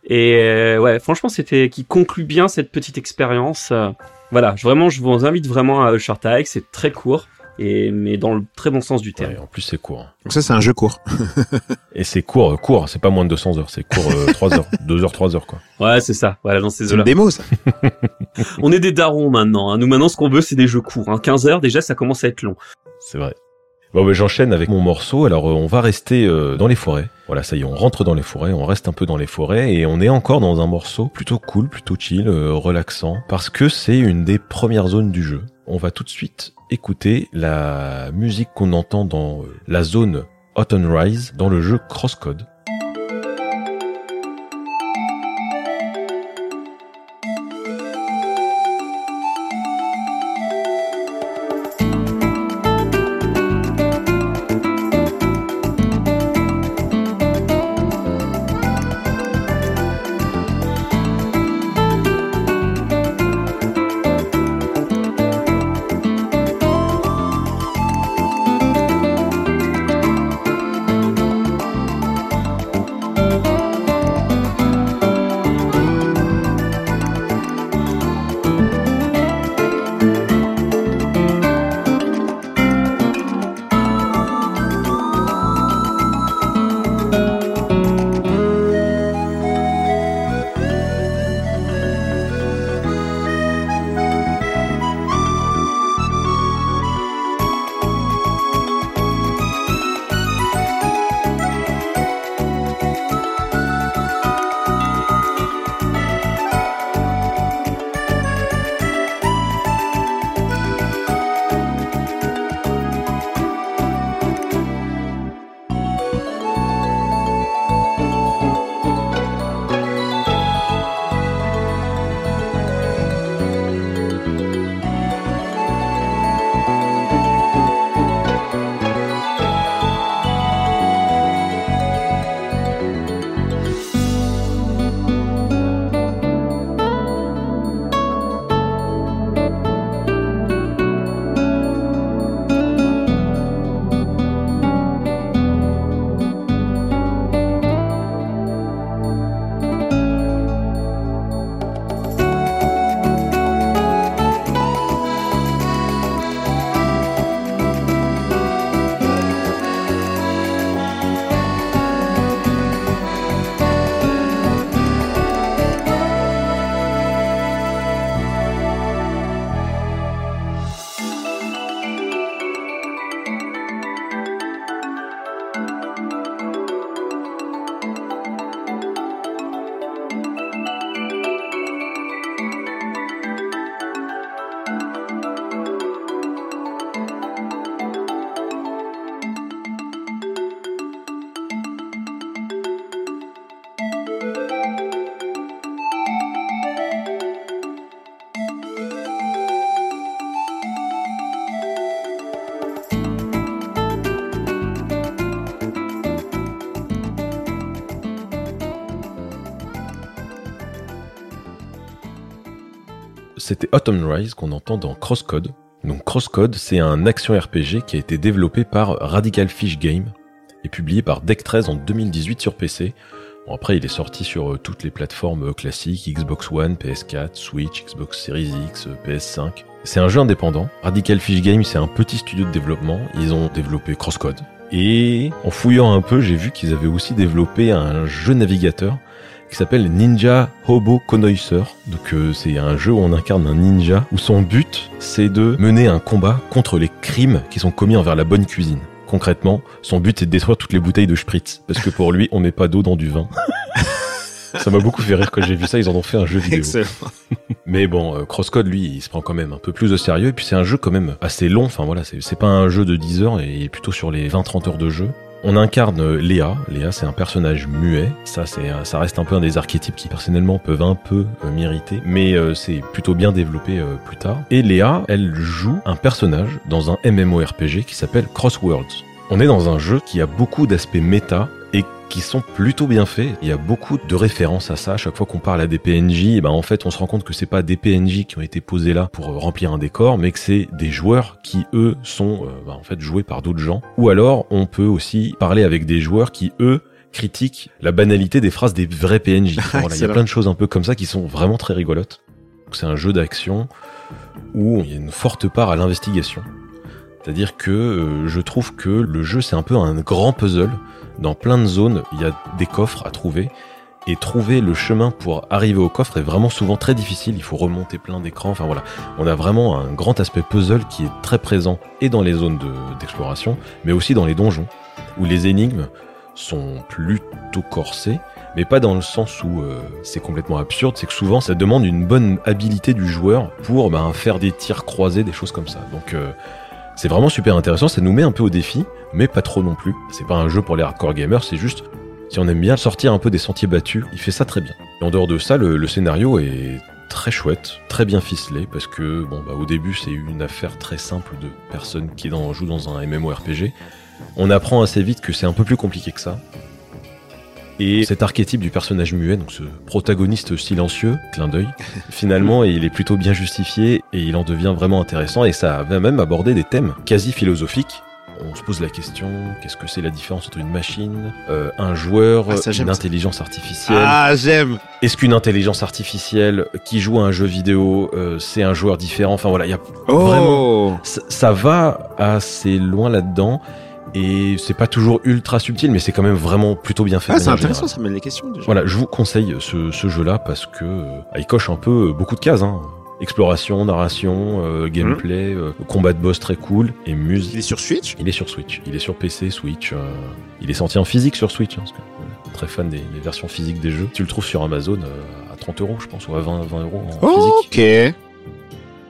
Et euh, ouais, franchement, c'était qui conclut bien cette petite expérience. euh, voilà, je, vraiment, je vous invite vraiment à Hike. C'est très court et mais dans le très bon sens du terme. Ouais, en plus, c'est court. Donc ça, c'est un jeu court. Et c'est court, euh, court. C'est pas moins de 200 heures. C'est court, euh, 3 heures. 2 heures, 3 heures, quoi. Ouais, c'est ça. Voilà, dans ces C'est une démo, ça. On est des darons maintenant. hein. Nous maintenant, ce qu'on veut, c'est des jeux courts. Hein. 15 heures, déjà, ça commence à être long. C'est vrai. Bon, ben, j'enchaîne avec mon morceau. Alors, euh, on va rester euh, dans les forêts. Voilà, ça y est, on rentre dans les forêts, on reste un peu dans les forêts et on est encore dans un morceau plutôt cool, plutôt chill, euh, relaxant, parce que c'est une des premières zones du jeu. On va tout de suite écouter la musique qu'on entend dans euh, la zone Autumn Rise dans le jeu Crosscode. C'était Autumn Rise qu'on entend dans Crosscode. Donc Crosscode, c'est un action RPG qui a été développé par Radical Fish Game et publié par Deck 13 en 2018 sur PC. Bon, après, il est sorti sur euh, toutes les plateformes euh, classiques, Xbox One, PS4, Switch, Xbox Series X, euh, PS5. C'est un jeu indépendant. Radical Fish Game, c'est un petit studio de développement. Ils ont développé Crosscode. Et en fouillant un peu, j'ai vu qu'ils avaient aussi développé un jeu navigateur qui s'appelle Ninja Hobo Connoisseur. Donc euh, c'est un jeu où on incarne un ninja où son but c'est de mener un combat contre les crimes qui sont commis envers la bonne cuisine. Concrètement, son but est de détruire toutes les bouteilles de spritz parce que pour lui, on met pas d'eau dans du vin. ça m'a beaucoup fait rire quand j'ai vu ça, ils en ont fait un jeu vidéo. Excellent. Mais bon, euh, Crosscode, lui, il se prend quand même un peu plus au sérieux. Et puis c'est un jeu quand même assez long. Enfin voilà, c'est c'est pas un jeu de 10 heures et il est plutôt sur les 20-30 heures de jeu. On incarne Léa. Léa, c'est un personnage muet. Ça, c'est, ça reste un peu un des archétypes qui personnellement peuvent un peu euh, m'irriter, mais euh, c'est plutôt bien développé euh, plus tard. Et Léa, elle joue un personnage dans un MMORPG qui s'appelle Crossworlds. On est dans un jeu qui a beaucoup d'aspects méta et qui sont plutôt bien faits. Il y a beaucoup de références à ça. Chaque fois qu'on parle à des PNJ, eh ben en fait, on se rend compte que c'est pas des PNJ qui ont été posés là pour euh, remplir un décor, mais que c'est des joueurs qui eux sont euh, ben, en fait joués par d'autres gens. Ou alors, on peut aussi parler avec des joueurs qui eux critiquent la banalité des phrases des vrais PNJ. Voilà, il y a plein de choses un peu comme ça qui sont vraiment très rigolotes. C'est un jeu d'action où il y a une forte part à l'investigation. C'est-à-dire que euh, je trouve que le jeu c'est un peu un grand puzzle. Dans plein de zones, il y a des coffres à trouver. Et trouver le chemin pour arriver au coffre est vraiment souvent très difficile. Il faut remonter plein d'écrans. Enfin voilà, on a vraiment un grand aspect puzzle qui est très présent et dans les zones de- d'exploration, mais aussi dans les donjons, où les énigmes sont plutôt corsées, mais pas dans le sens où euh, c'est complètement absurde. C'est que souvent, ça demande une bonne habilité du joueur pour ben, faire des tirs croisés, des choses comme ça. Donc euh, c'est vraiment super intéressant, ça nous met un peu au défi, mais pas trop non plus. C'est pas un jeu pour les hardcore gamers, c'est juste si on aime bien sortir un peu des sentiers battus, il fait ça très bien. Et en dehors de ça, le, scénario est très chouette, très bien ficelé, parce que bon bah au début c'est une affaire très simple de personne qui dans, joue dans un MMORPG. On apprend assez vite que c'est un peu plus compliqué que ça. Et cet archétype du personnage muet, donc ce protagoniste silencieux, clin d'œil, finalement il est plutôt bien justifié et il en devient vraiment intéressant et ça va même aborder des thèmes quasi philosophiques. On se pose la question, qu'est-ce que c'est la différence entre une machine, euh, un joueur, Ah, ça, une ça. intelligence artificielle Ah, j'aime. Est-ce qu'une intelligence artificielle qui joue à un jeu vidéo, euh, c'est un joueur différent? Enfin voilà, il y a Oh. Vraiment. ça, ça va assez loin là-dedans et c'est pas toujours ultra subtil, mais c'est quand même vraiment plutôt bien fait. Ah, c'est intéressant, générale. ça mène les questions déjà. Voilà, je vous conseille ce, ce jeu-là parce que euh, il coche un peu euh, beaucoup de cases. Hein. Exploration, narration, euh, gameplay, euh, combat de boss très cool et Il musique. est sur Switch? Il est sur Switch, il est sur PC, Switch. euh, il est sorti en physique sur Switch. Hein, parce que, très fan des, des versions physiques des jeux. Tu le trouves sur Amazon à 30 euros, je pense, ou à 20, 20 euros en physique. Ok.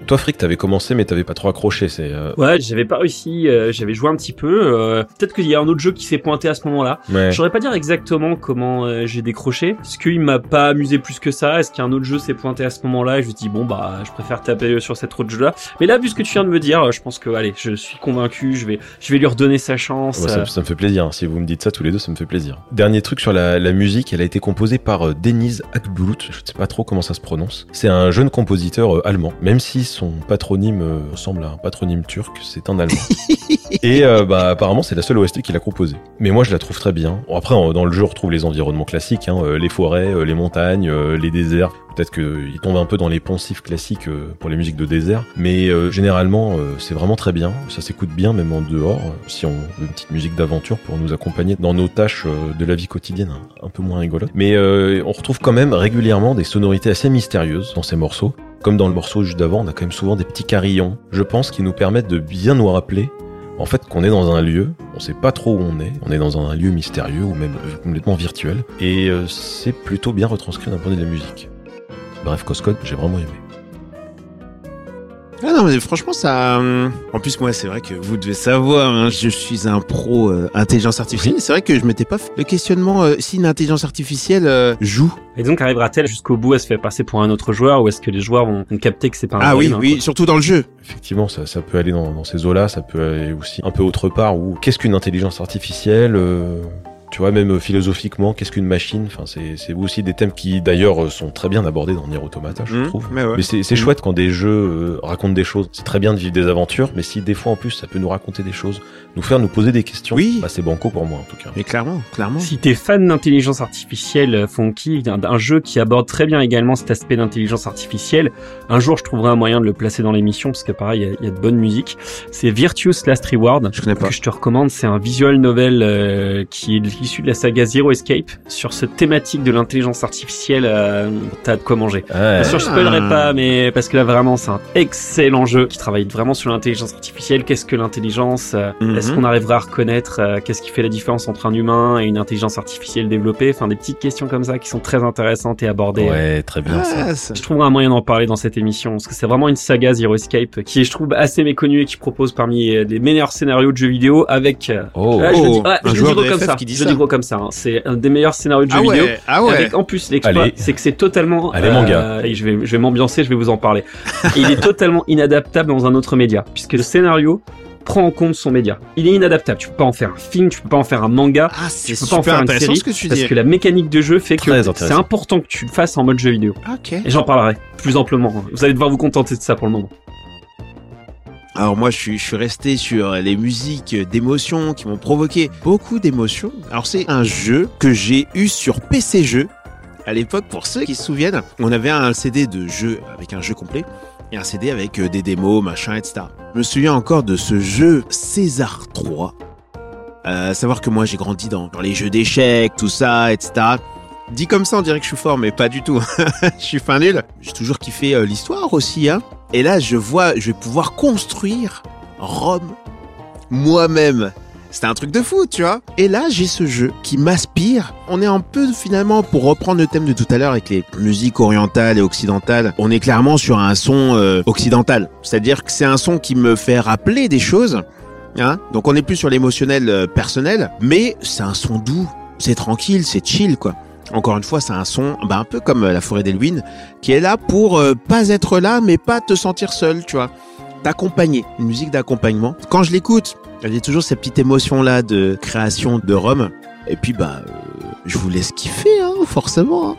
Toi, Frick, t'avais commencé, mais t'avais pas trop accroché. C'est euh, Ouais, j'avais pas réussi, euh, j'avais joué un petit peu. euh, Peut-être qu'il y a un autre jeu qui s'est pointé à ce moment-là. ouais. Je saurais pas dire exactement comment j'ai décroché. Est-ce qu'il m'a pas amusé plus que ça? Est-ce qu'il y a un autre jeu s'est pointé à ce moment-là? Et je me dis bon bah je préfère taper sur cet autre jeu-là. Mais là, vu ce que tu viens de me dire, je pense que allez, je suis convaincu. Je vais, je vais lui redonner sa chance. Ouais, ça, ça me fait plaisir. hein. Si vous me dites ça tous les deux, ça me fait plaisir. Dernier truc sur la, la musique, elle a été composée par Deniz Akbulut. Je sais pas trop comment ça se prononce. C'est un jeune compositeur allemand. Même si son patronyme euh, ressemble à un patronyme turc, c'est un allemand. Et euh, bah apparemment c'est la seule OST qu'il a composée. Mais moi je la trouve très bien. Après dans le jeu on retrouve les environnements classiques, hein, euh, les forêts, les montagnes, les déserts. Peut-être qu'il tombe un peu dans les poncifs classiques pour les musiques de désert, mais généralement c'est vraiment très bien. Ça s'écoute bien même en dehors. Si on veut une petite musique d'aventure pour nous accompagner dans nos tâches de la vie quotidienne, un, un peu moins rigolote. Mais on retrouve quand même régulièrement des sonorités assez mystérieuses dans ces morceaux. Comme dans le morceau juste d'avant, on a quand même souvent des petits carillons, je pense, qui nous permettent de bien nous rappeler en fait qu'on est dans un lieu, on sait pas trop où on est, on est dans un lieu mystérieux ou même complètement virtuel, et euh, c'est plutôt bien retranscrit d'un point de vue de la musique. Bref, Coscode, j'ai vraiment aimé. Ah non, mais franchement, ça. hum, En plus, moi, c'est vrai que vous devez savoir, hein, je suis un pro euh, intelligence artificielle. C'est vrai que je m'étais pas fait le questionnement euh, si une intelligence artificielle euh, joue. Et donc arrivera-t-elle jusqu'au bout? À se faire passer pour un autre joueur ou est-ce que les joueurs vont capter que c'est pas un Ah oui, humain, oui, quoi? surtout dans le jeu. Effectivement, ça, ça peut aller dans, dans ces eaux-là, ça peut aller aussi un peu autre part, où qu'est-ce qu'une intelligence artificielle euh, Tu vois, même euh, philosophiquement, qu'est-ce qu'une machine? Enfin, c'est c'est aussi des thèmes qui d'ailleurs euh, sont très bien abordés dans Nier Automata, je Mmh, trouve. mais ouais. Mais c'est c'est Mm. chouette quand des jeux euh, racontent des choses. C'est très bien de vivre des aventures, mais si des fois en plus ça peut nous raconter des choses, nous faire nous poser des questions, Oui. bah c'est banco pour moi en tout cas. Mais clairement, clairement. Si t'es fan d'intelligence artificielle, Funky, d'un d'un jeu qui aborde très bien également cet aspect d'intelligence artificielle, un jour je trouverai un moyen de le placer dans l'émission parce que pareil, il y a- il y, a de bonne musique. C'est Virtuous Last Reward. Je connais pas. Que je te recommande, c'est un visual novel euh, qui est issu de la saga Zero Escape sur cette thématique de l'intelligence artificielle. Euh, T'as de quoi manger. Ouais. Bien sûr, je spoilerai Ah. pas, mais parce que là vraiment, c'est un excellent jeu qui travaille vraiment sur l'intelligence artificielle. Qu'est-ce que l'intelligence euh, Mhm. Est-ce qu'on arrivera à reconnaître euh, qu'est-ce qui fait la différence entre un humain et une intelligence artificielle développée? Enfin, des petites questions comme ça qui sont très intéressantes et abordées. Ouais, très bien ça. Ah, ça- Je trouverai un moyen d'en parler dans cette émission parce que c'est vraiment une saga Zero Escape qui est, je trouve, assez méconnue et qui propose parmi euh, les meilleurs scénarios de jeux vidéo avec. euh, Oh, ah, je le dis, Oh, ouais, un je le dis joueur comme FF ça. qui dit je ça. Gros comme ça. hein. C'est un des meilleurs scénarios de jeux Ah vidéo. ah ouais. Avec en plus l'exploit, c'est que c'est totalement. Allez, gars. et je vais, je vais m'ambiancer, je vais vous en parler. Et il est totalement inadaptable dans un autre média, puisque le scénario prend en compte son média. Il est inadaptable. Tu peux pas en faire un film, tu peux pas en faire un manga, Ah, tu peux pas en faire une série, ce que tu parce dis. que la mécanique de jeu fait Très que c'est important que tu le fasses en mode jeu vidéo. Ok. Et j'en parlerai plus amplement. Vous allez devoir vous contenter de ça pour le moment. Alors moi, je suis, resté sur les musiques d'émotions qui m'ont provoqué beaucoup d'émotions. Alors c'est un jeu que j'ai eu sur PC Jeux. À l'époque, pour ceux qui se souviennent, on avait un CD de jeu avec un jeu complet et un CD avec euh, des démos, machin, etc. Je me souviens encore de ce jeu César 3. Euh, savoir que moi j'ai grandi dans, dans les jeux d'échecs, tout ça, etc. Dit comme ça, on dirait que je suis fort, mais pas du tout. je suis fin nul. J'ai toujours kiffé euh, l'histoire aussi, hein. Et là, je vois, je vais pouvoir construire Rome moi-même. C'était un truc de fou, tu vois. Et là, j'ai ce jeu qui m'aspire. On est un peu finalement, pour reprendre le thème de tout à l'heure avec les musiques orientales et occidentales, on est clairement sur un son euh, occidental. C'est-à-dire que c'est un son qui me fait rappeler des choses. Hein Donc on est plus sur l'émotionnel euh, personnel, mais c'est un son doux, c'est tranquille, c'est chill, quoi. Encore une fois, c'est un son, bah, un peu comme euh, la forêt d'Elwyn, qui est là pour euh, pas être là, mais pas te sentir seul, tu vois. D'accompagner, une musique d'accompagnement. Quand je l'écoute, j'ai toujours cette petite émotion là de création de Rome. Et puis bah, euh, je vous laisse kiffer, hein, forcément. hein.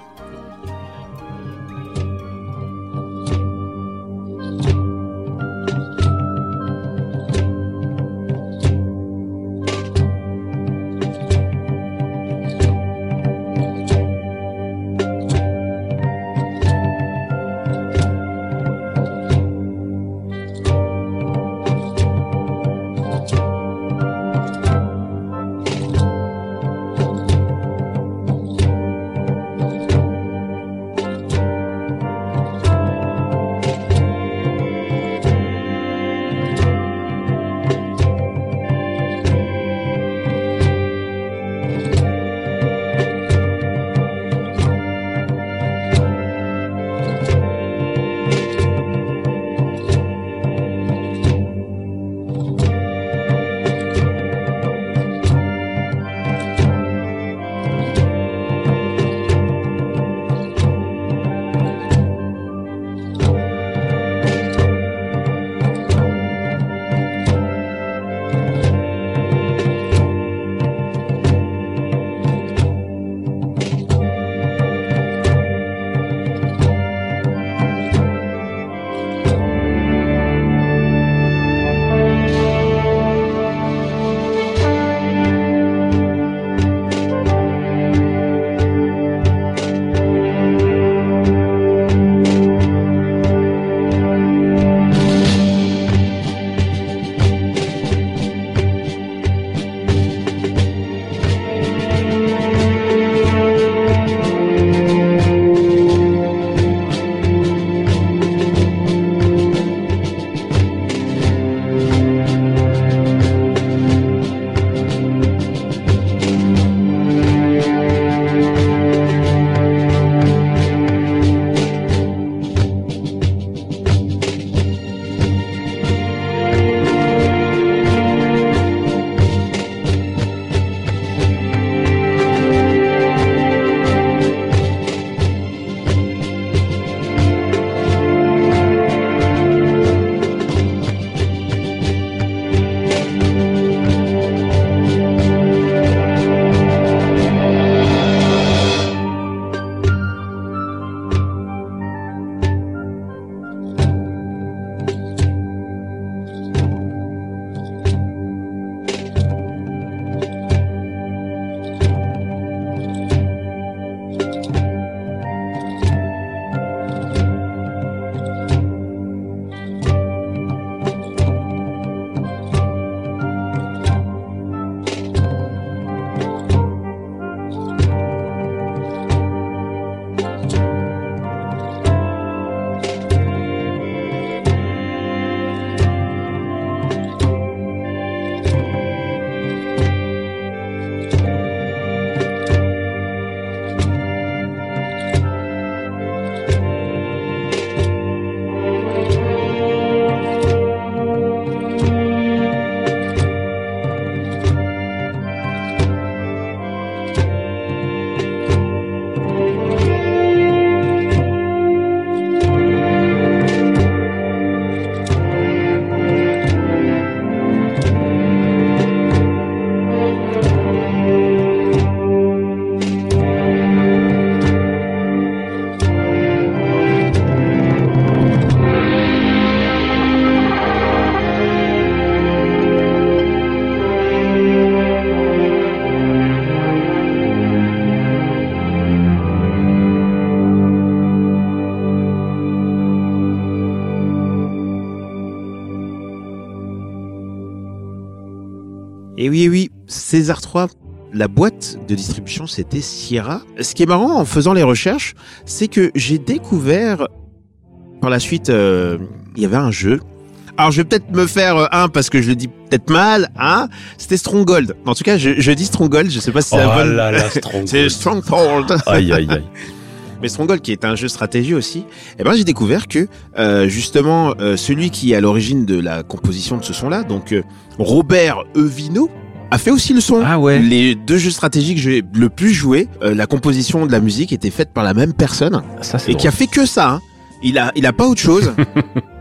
César 3, la boîte de distribution, c'était Sierra. Ce qui est marrant en faisant les recherches, c'est que j'ai découvert par la suite, euh, il y avait un jeu. Alors je vais peut-être me faire euh, un parce que je le dis peut-être mal, hein. C'était Stronghold. En tout cas, je, je dis Stronghold. Je sais pas si c'est la Oh bonne. là là, Stronghold. C'est Stronghold. Aïe aïe aïe. Mais Stronghold, qui est un jeu stratégie aussi, eh ben j'ai découvert que euh, justement celui qui est à l'origine de la composition de ce son-là, donc Robert Evino, a fait aussi le son. Ah ouais. Les deux jeux stratégiques que j'ai le plus joué, euh, la composition de la musique était faite par la même personne Ça et qui a fait que ça. hein. Il a, il a pas autre chose.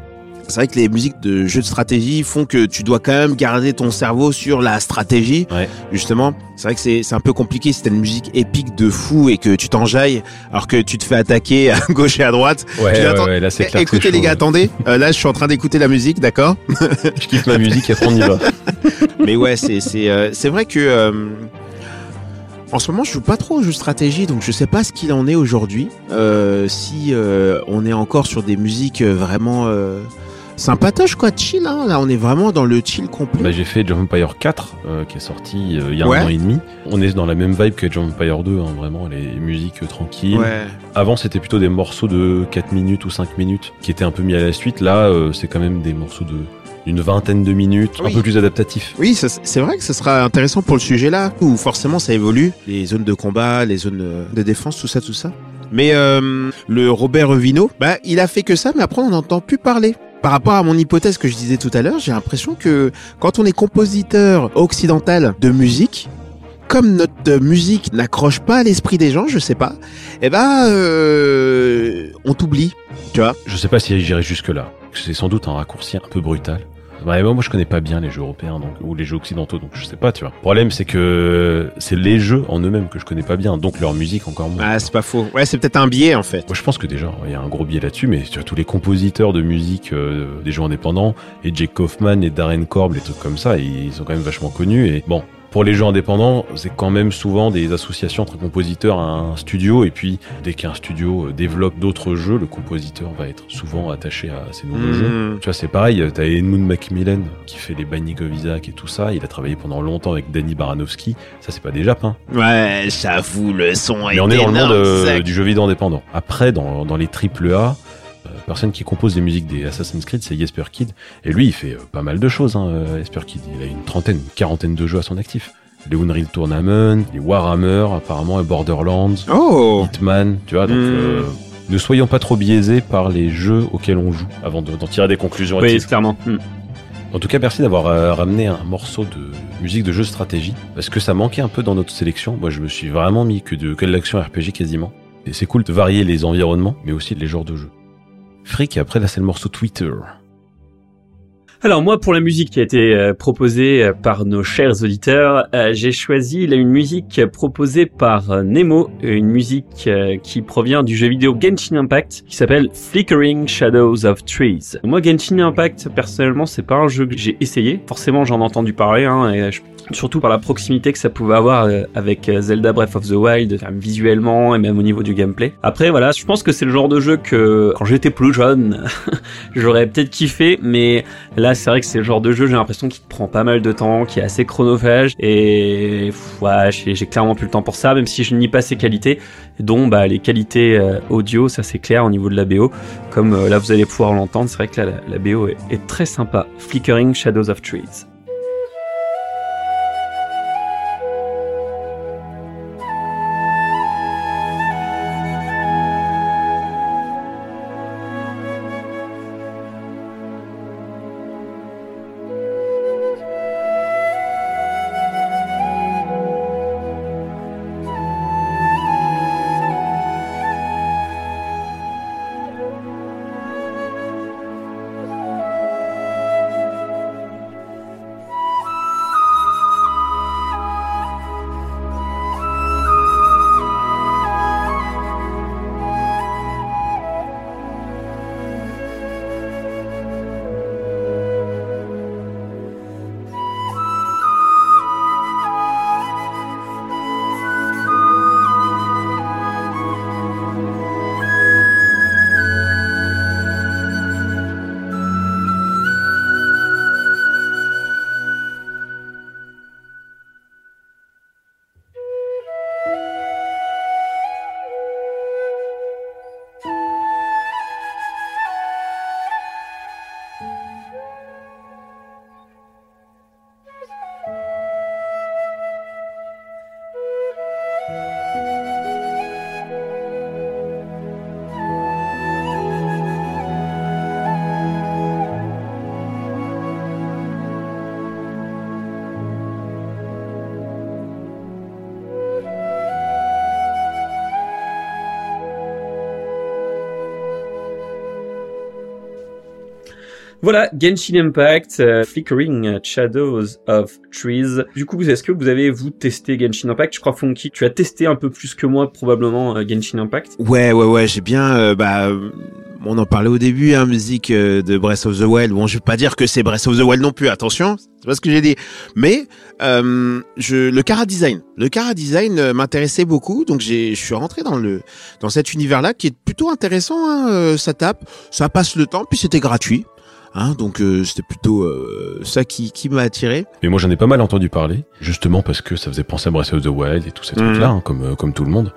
C'est vrai que les musiques de jeux de stratégie font que tu dois quand même garder ton cerveau sur la stratégie. Ouais. Justement, c'est vrai que c'est un peu compliqué si t'as une musique épique de fou et que tu t'enjailles alors que tu te fais attaquer à gauche et à droite. Ouais, ouais, là c'est Eh, clair. Écoutez les gars, attendez. Euh, là, je suis en train d'écouter la musique, d'accord Je kiffe ma musique et après on y va. Mais ouais, c'est c'est euh, c'est vrai que euh, en ce moment, je joue pas trop aux jeux de stratégie, donc je sais pas ce qu'il en est aujourd'hui. Euh, si euh, on est encore sur des musiques vraiment euh, sympatoches, quoi, chill. Hein, là, on est vraiment dans le chill complet. Bah, j'ai fait of Empire 4 euh, qui est sorti euh, il y a Ouais. un an et demi. On est dans la même vibe que of Empire 2, hein, vraiment les musiques euh, tranquilles. ouais. Avant c'était plutôt des morceaux de 4 minutes ou 5 minutes qui étaient un peu mis à la suite. Là c'est quand même des morceaux de d'une vingtaine de minutes, Oui. un peu plus adaptatifs. Oui, c'est vrai que ce sera intéressant pour le sujet là, où forcément ça évolue, les zones de combat, les zones de défense, tout ça, tout ça. Mais euh, le Robert Vino, bah il a fait que ça, mais après on n'entend plus parler. Par rapport à mon hypothèse que je disais tout à l'heure, j'ai l'impression que quand on est compositeur occidental de musique, comme notre musique n'accroche pas l'esprit des gens, je sais pas, eh ben euh, on t'oublie, tu vois. Je sais pas si j'irai jusque là. C'est sans doute un raccourci un peu brutal. Ouais, moi, moi, je connais pas bien les jeux européens donc, ou les jeux occidentaux, donc je sais pas, tu vois. Le problème, c'est que c'est les jeux en eux-mêmes que je connais pas bien, donc leur musique encore moins. Ah, c'est pas faux. Ouais, c'est peut-être un biais en fait. Moi, je pense que déjà, il y a un gros biais là-dessus, mais tu vois, tous les compositeurs de musique euh, des jeux indépendants, et Jake Kaufman et Darren Korb, les trucs comme ça, ils sont quand même vachement connus. Et bon, pour les jeux indépendants, c'est quand même souvent des associations entre compositeurs à un studio, et puis dès qu'un studio euh, développe d'autres jeux, le compositeur va être souvent attaché à ces nouveaux jeux. Mmh. Tu vois, c'est pareil, t'as Edmund Macmillan qui fait les Isaac et tout ça, il a travaillé pendant longtemps avec Danny Baranowski, ça c'est pas des Japs, hein. Ouais, j'avoue, le son Mais on est dans le monde euh, du jeu vidéo indépendant. Après, dans, dans les triple A, euh, personne qui compose les musiques des Assassin's Creed, c'est Jesper Kid. Et lui, il fait euh, pas mal de choses, hein, euh, Jesper Kid. Il a une trentaine, une quarantaine de jeux à son actif. Les Unreal Tournament, les Warhammer, apparemment, et Borderlands, Oh Hitman, tu vois. Donc, Mm. euh, ne soyons pas trop biaisés par les jeux auxquels on joue avant de- d'en tirer des conclusions. Oui, clairement. Hmm. En tout cas, merci d'avoir euh, ramené un morceau de musique de jeu de stratégie, parce que ça manquait un peu dans notre sélection. Moi, je me suis vraiment mis que de, que de l'action RPG quasiment. Et c'est cool de varier les environnements, mais aussi les genres de jeux. Frick, après, là, c'est le morceau Twitter. Alors moi, pour la musique qui a été euh, proposée euh, par nos chers auditeurs, euh, j'ai choisi une musique proposée par Nemo, une musique qui provient du jeu vidéo Genshin Impact, qui s'appelle Flickering Shadows of Trees. Moi, Genshin Impact, personnellement, c'est pas un jeu que j'ai essayé. Forcément, j'en ai entendu parler, hein, surtout par la proximité que ça pouvait avoir avec Zelda Breath of the Wild, visuellement et même au niveau du gameplay. Après, voilà, je pense que c'est le genre de jeu que quand j'étais plus jeune, j'aurais peut-être kiffé, mais Là, c'est vrai que c'est le genre de jeu, j'ai l'impression qu'il prend pas mal de temps, qui est assez chronophage, et ouais, j'ai clairement plus le temps pour ça, même si je nie pas ses qualités, dont bah, les qualités euh, audio, ça c'est clair au niveau de la BO, comme euh, là vous allez pouvoir l'entendre, c'est vrai que la, BO est très sympa. Flickering Shadows of Trees. Voilà, Genshin Impact, euh, Flickering Shadows of Trees. Du coup, est-ce que vous avez, vous, testé Genshin Impact? Je crois, Funky, tu as testé un peu plus que moi, probablement, euh, Genshin Impact. Ouais, ouais, ouais, j'ai bien, euh, bah, euh, on en parlait au début, hein, musique euh, de Breath of the Wild. Bon, je vais pas dire que c'est Breath of the Wild non plus, attention, c'est pas ce que j'ai dit. Mais euh, je, le Cara Design, le Cara Design euh, m'intéressait beaucoup, donc j'ai, je suis rentré dans le, dans cet univers-là qui est plutôt intéressant. Hein, euh, ça tape, ça passe le temps, puis c'était gratuit. Hein, donc euh, c'était plutôt euh, ça qui, qui m'a attiré. Et moi j'en ai pas mal entendu parler, justement parce que ça faisait penser à Breath of the Wild et tous ces Mhm. trucs-là, hein, comme, euh, comme tout le monde.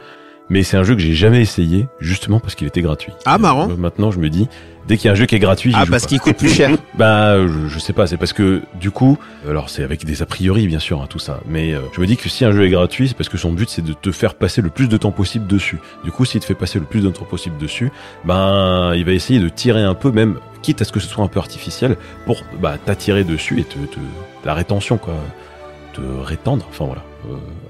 Mais c'est un jeu que j'ai jamais essayé, justement parce qu'il était gratuit. Ah, marrant. Euh, maintenant je me dis, dès qu'il y a un jeu qui est gratuit, Ah, parce qu'il coûte plus cher. Bah, je, je sais pas, c'est parce que du coup, alors c'est avec des a priori bien sûr, hein, tout ça, mais euh, je me dis que si un jeu est gratuit, c'est parce que son but c'est de te faire passer le plus de temps possible dessus. Du coup, s'il te fait passer le plus de temps possible dessus, ben il va essayer de tirer un peu, même quitte à ce que ce soit un peu artificiel, pour bah, t'attirer dessus et te, te la rétention quoi, te rétendre, enfin voilà,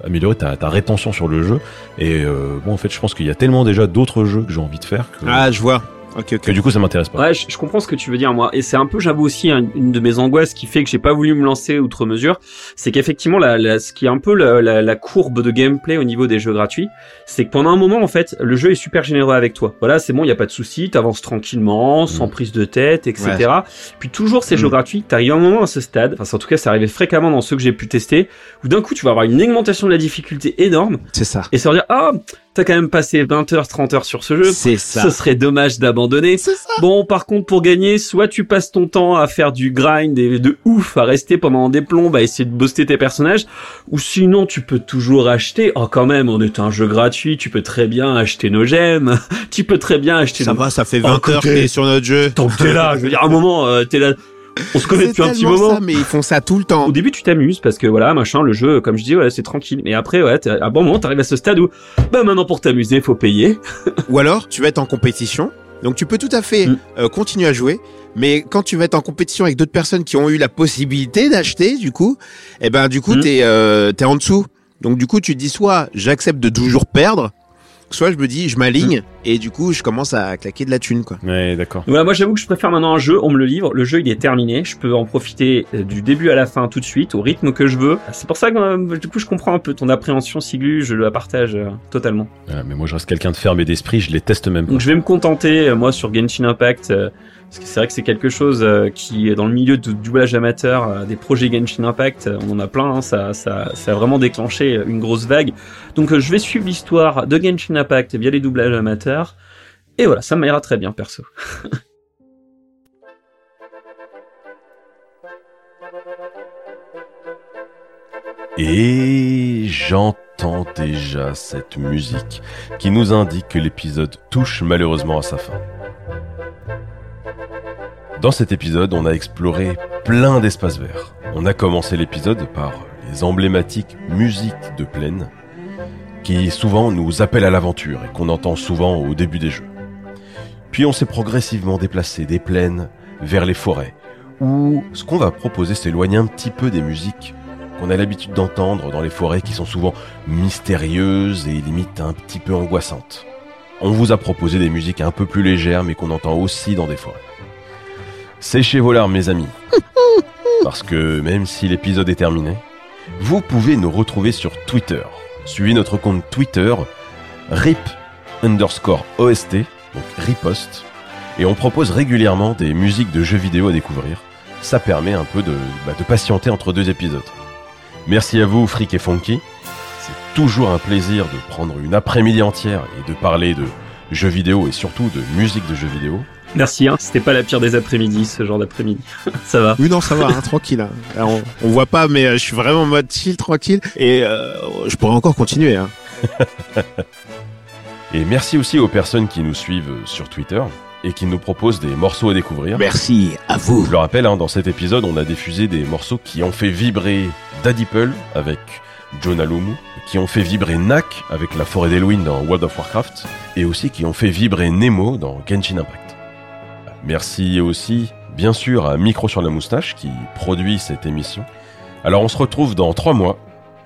améliorer ta, ta rétention sur le jeu. Et euh, bon, en fait, je pense qu'il y a tellement déjà d'autres jeux que j'ai envie de faire que, Ah, je vois. Ok, ok. que du coup ça m'intéresse pas. Ouais, je, je comprends ce que tu veux dire moi, et c'est un peu, j'avoue aussi, un- une de mes angoisses qui fait que j'ai pas voulu me lancer outre mesure, c'est qu'effectivement, la, la- ce qui est un peu la, la- la courbe de gameplay au niveau des jeux gratuits, c'est que pendant un moment, en fait, le jeu est super généreux avec toi. Voilà, c'est bon, il y a pas de souci, t'avances tranquillement, sans Mm. prise de tête, etc. Puis toujours ces jeux gratuits, t'arrives un moment à ce stade, enfin, en tout cas, ça arrivait fréquemment dans ceux que j'ai pu tester, où d'un coup, tu vas avoir une augmentation de la difficulté énorme, C'est ça. et ça va dire, ah, t'as quand même passé 20 heures, 30 heures sur ce jeu, C'est ça. ce serait dommage d'abandonner. C'est ça. Bon, par contre, pour gagner, soit tu passes ton temps à faire du grind et de ouf, à rester pendant des plombes, à essayer de booster tes personnages, ou sinon tu peux toujours acheter. Oh, quand même, on est un jeu gratuit, tu peux très bien acheter nos gemmes, tu peux très bien acheter Ça nos... va, ça fait Oh, 20 heures que t'es sur notre jeu. Tant que t'es là, je veux dire, à un moment, euh, t'es là, on se connaît depuis un petit moment. ça, mais ils font ça tout le temps. Au début, tu t'amuses parce que voilà, machin, le jeu, comme je dis, ouais, c'est tranquille. Mais après, ouais, à un bon moment, t'arrives à ce stade où, bah maintenant pour t'amuser, faut payer. Ou alors, tu vas être en compétition. Donc, tu peux tout à fait Mm. euh, continuer à jouer. Mais quand tu vas être en compétition avec d'autres personnes qui ont eu la possibilité d'acheter, du coup, eh ben, du coup, Mm. t'es, euh, t'es en dessous. Donc, du coup, tu te dis soit j'accepte de toujours perdre, soit je me dis je m'aligne et du coup, je commence à claquer de la thune, quoi. Ouais, d'accord. Voilà, moi j'avoue que je préfère maintenant un jeu, on me le livre, le jeu il est terminé, je peux en profiter euh, du début à la fin tout de suite, au rythme que je veux. C'est pour ça que euh, du coup je comprends un peu ton appréhension Siglu, je la partage euh, totalement. Mais moi je reste quelqu'un de ferme et d'esprit, je les teste même pas. Donc je vais me contenter, moi sur Genshin Impact, euh, parce que c'est vrai que c'est quelque chose euh, qui est dans le milieu du doublage amateur, euh, des projets Genshin Impact, euh, on en a plein, hein, ça, ça, ça a vraiment déclenché une grosse vague. Donc je vais suivre l'histoire de Genshin Impact via les doublages amateurs, et voilà, ça m'ira très bien perso. Et j'entends déjà cette musique qui nous indique que l'épisode touche malheureusement à sa fin. Dans cet épisode, on a exploré plein d'espaces verts. On a commencé l'épisode par les emblématiques musiques de plaine qui souvent nous appellent à l'aventure et qu'on entend souvent au début des jeux. Puis on s'est progressivement déplacé des plaines vers les forêts où ce qu'on va proposer s'éloigne un petit peu des musiques qu'on a l'habitude d'entendre dans les forêts qui sont souvent mystérieuses et limite un petit peu angoissantes. On vous a proposé des musiques un peu plus légères mais qu'on entend aussi dans des forêts. Séchez vos larmes mes amis, parce que même si l'épisode est terminé, vous pouvez nous retrouver sur Twitter. Suivez notre compte Twitter rip underscore OST, donc riposte, et on propose régulièrement des musiques de jeux vidéo à découvrir. Ça permet un peu de, bah, de patienter entre deux épisodes. Merci à vous, Frick et Funky. C'est toujours un plaisir de prendre une après-midi entière et de parler de jeux vidéo et surtout de musique de jeux vidéo. Merci, hein. c'était pas la pire des après-midi, ce genre d'après-midi. Ça va. Oui, non, ça va, hein, tranquille. hein. Alors, on, on voit pas, mais euh, je suis vraiment en mode chill, tranquille. Et euh, je pourrais encore continuer. Hein. Et merci aussi aux personnes qui nous suivent sur Twitter et qui nous proposent des morceaux à découvrir. Merci à vous. Je le rappelle, hein, dans cet épisode, on a diffusé des morceaux qui ont fait vibrer Daddy Pearl avec John Alumu, qui ont fait vibrer Nak avec la forêt d'Halloween dans World of Warcraft, et aussi qui ont fait vibrer Nemo dans Genshin Impact. Merci aussi, bien sûr, à Micro sur la moustache qui produit cette émission. Alors on se retrouve dans trois mois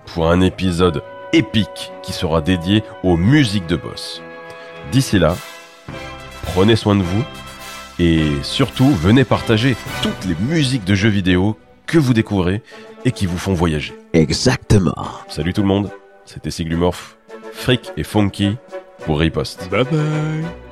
pour un épisode épique qui sera dédié aux musiques de boss. D'ici là, prenez soin de vous Et surtout, venez partager toutes les musiques de jeux vidéo que vous découvrez et qui vous font voyager. Exactement. Salut tout le monde, c'était Siglumorph, Frick et Funky pour Riposte. Bye bye.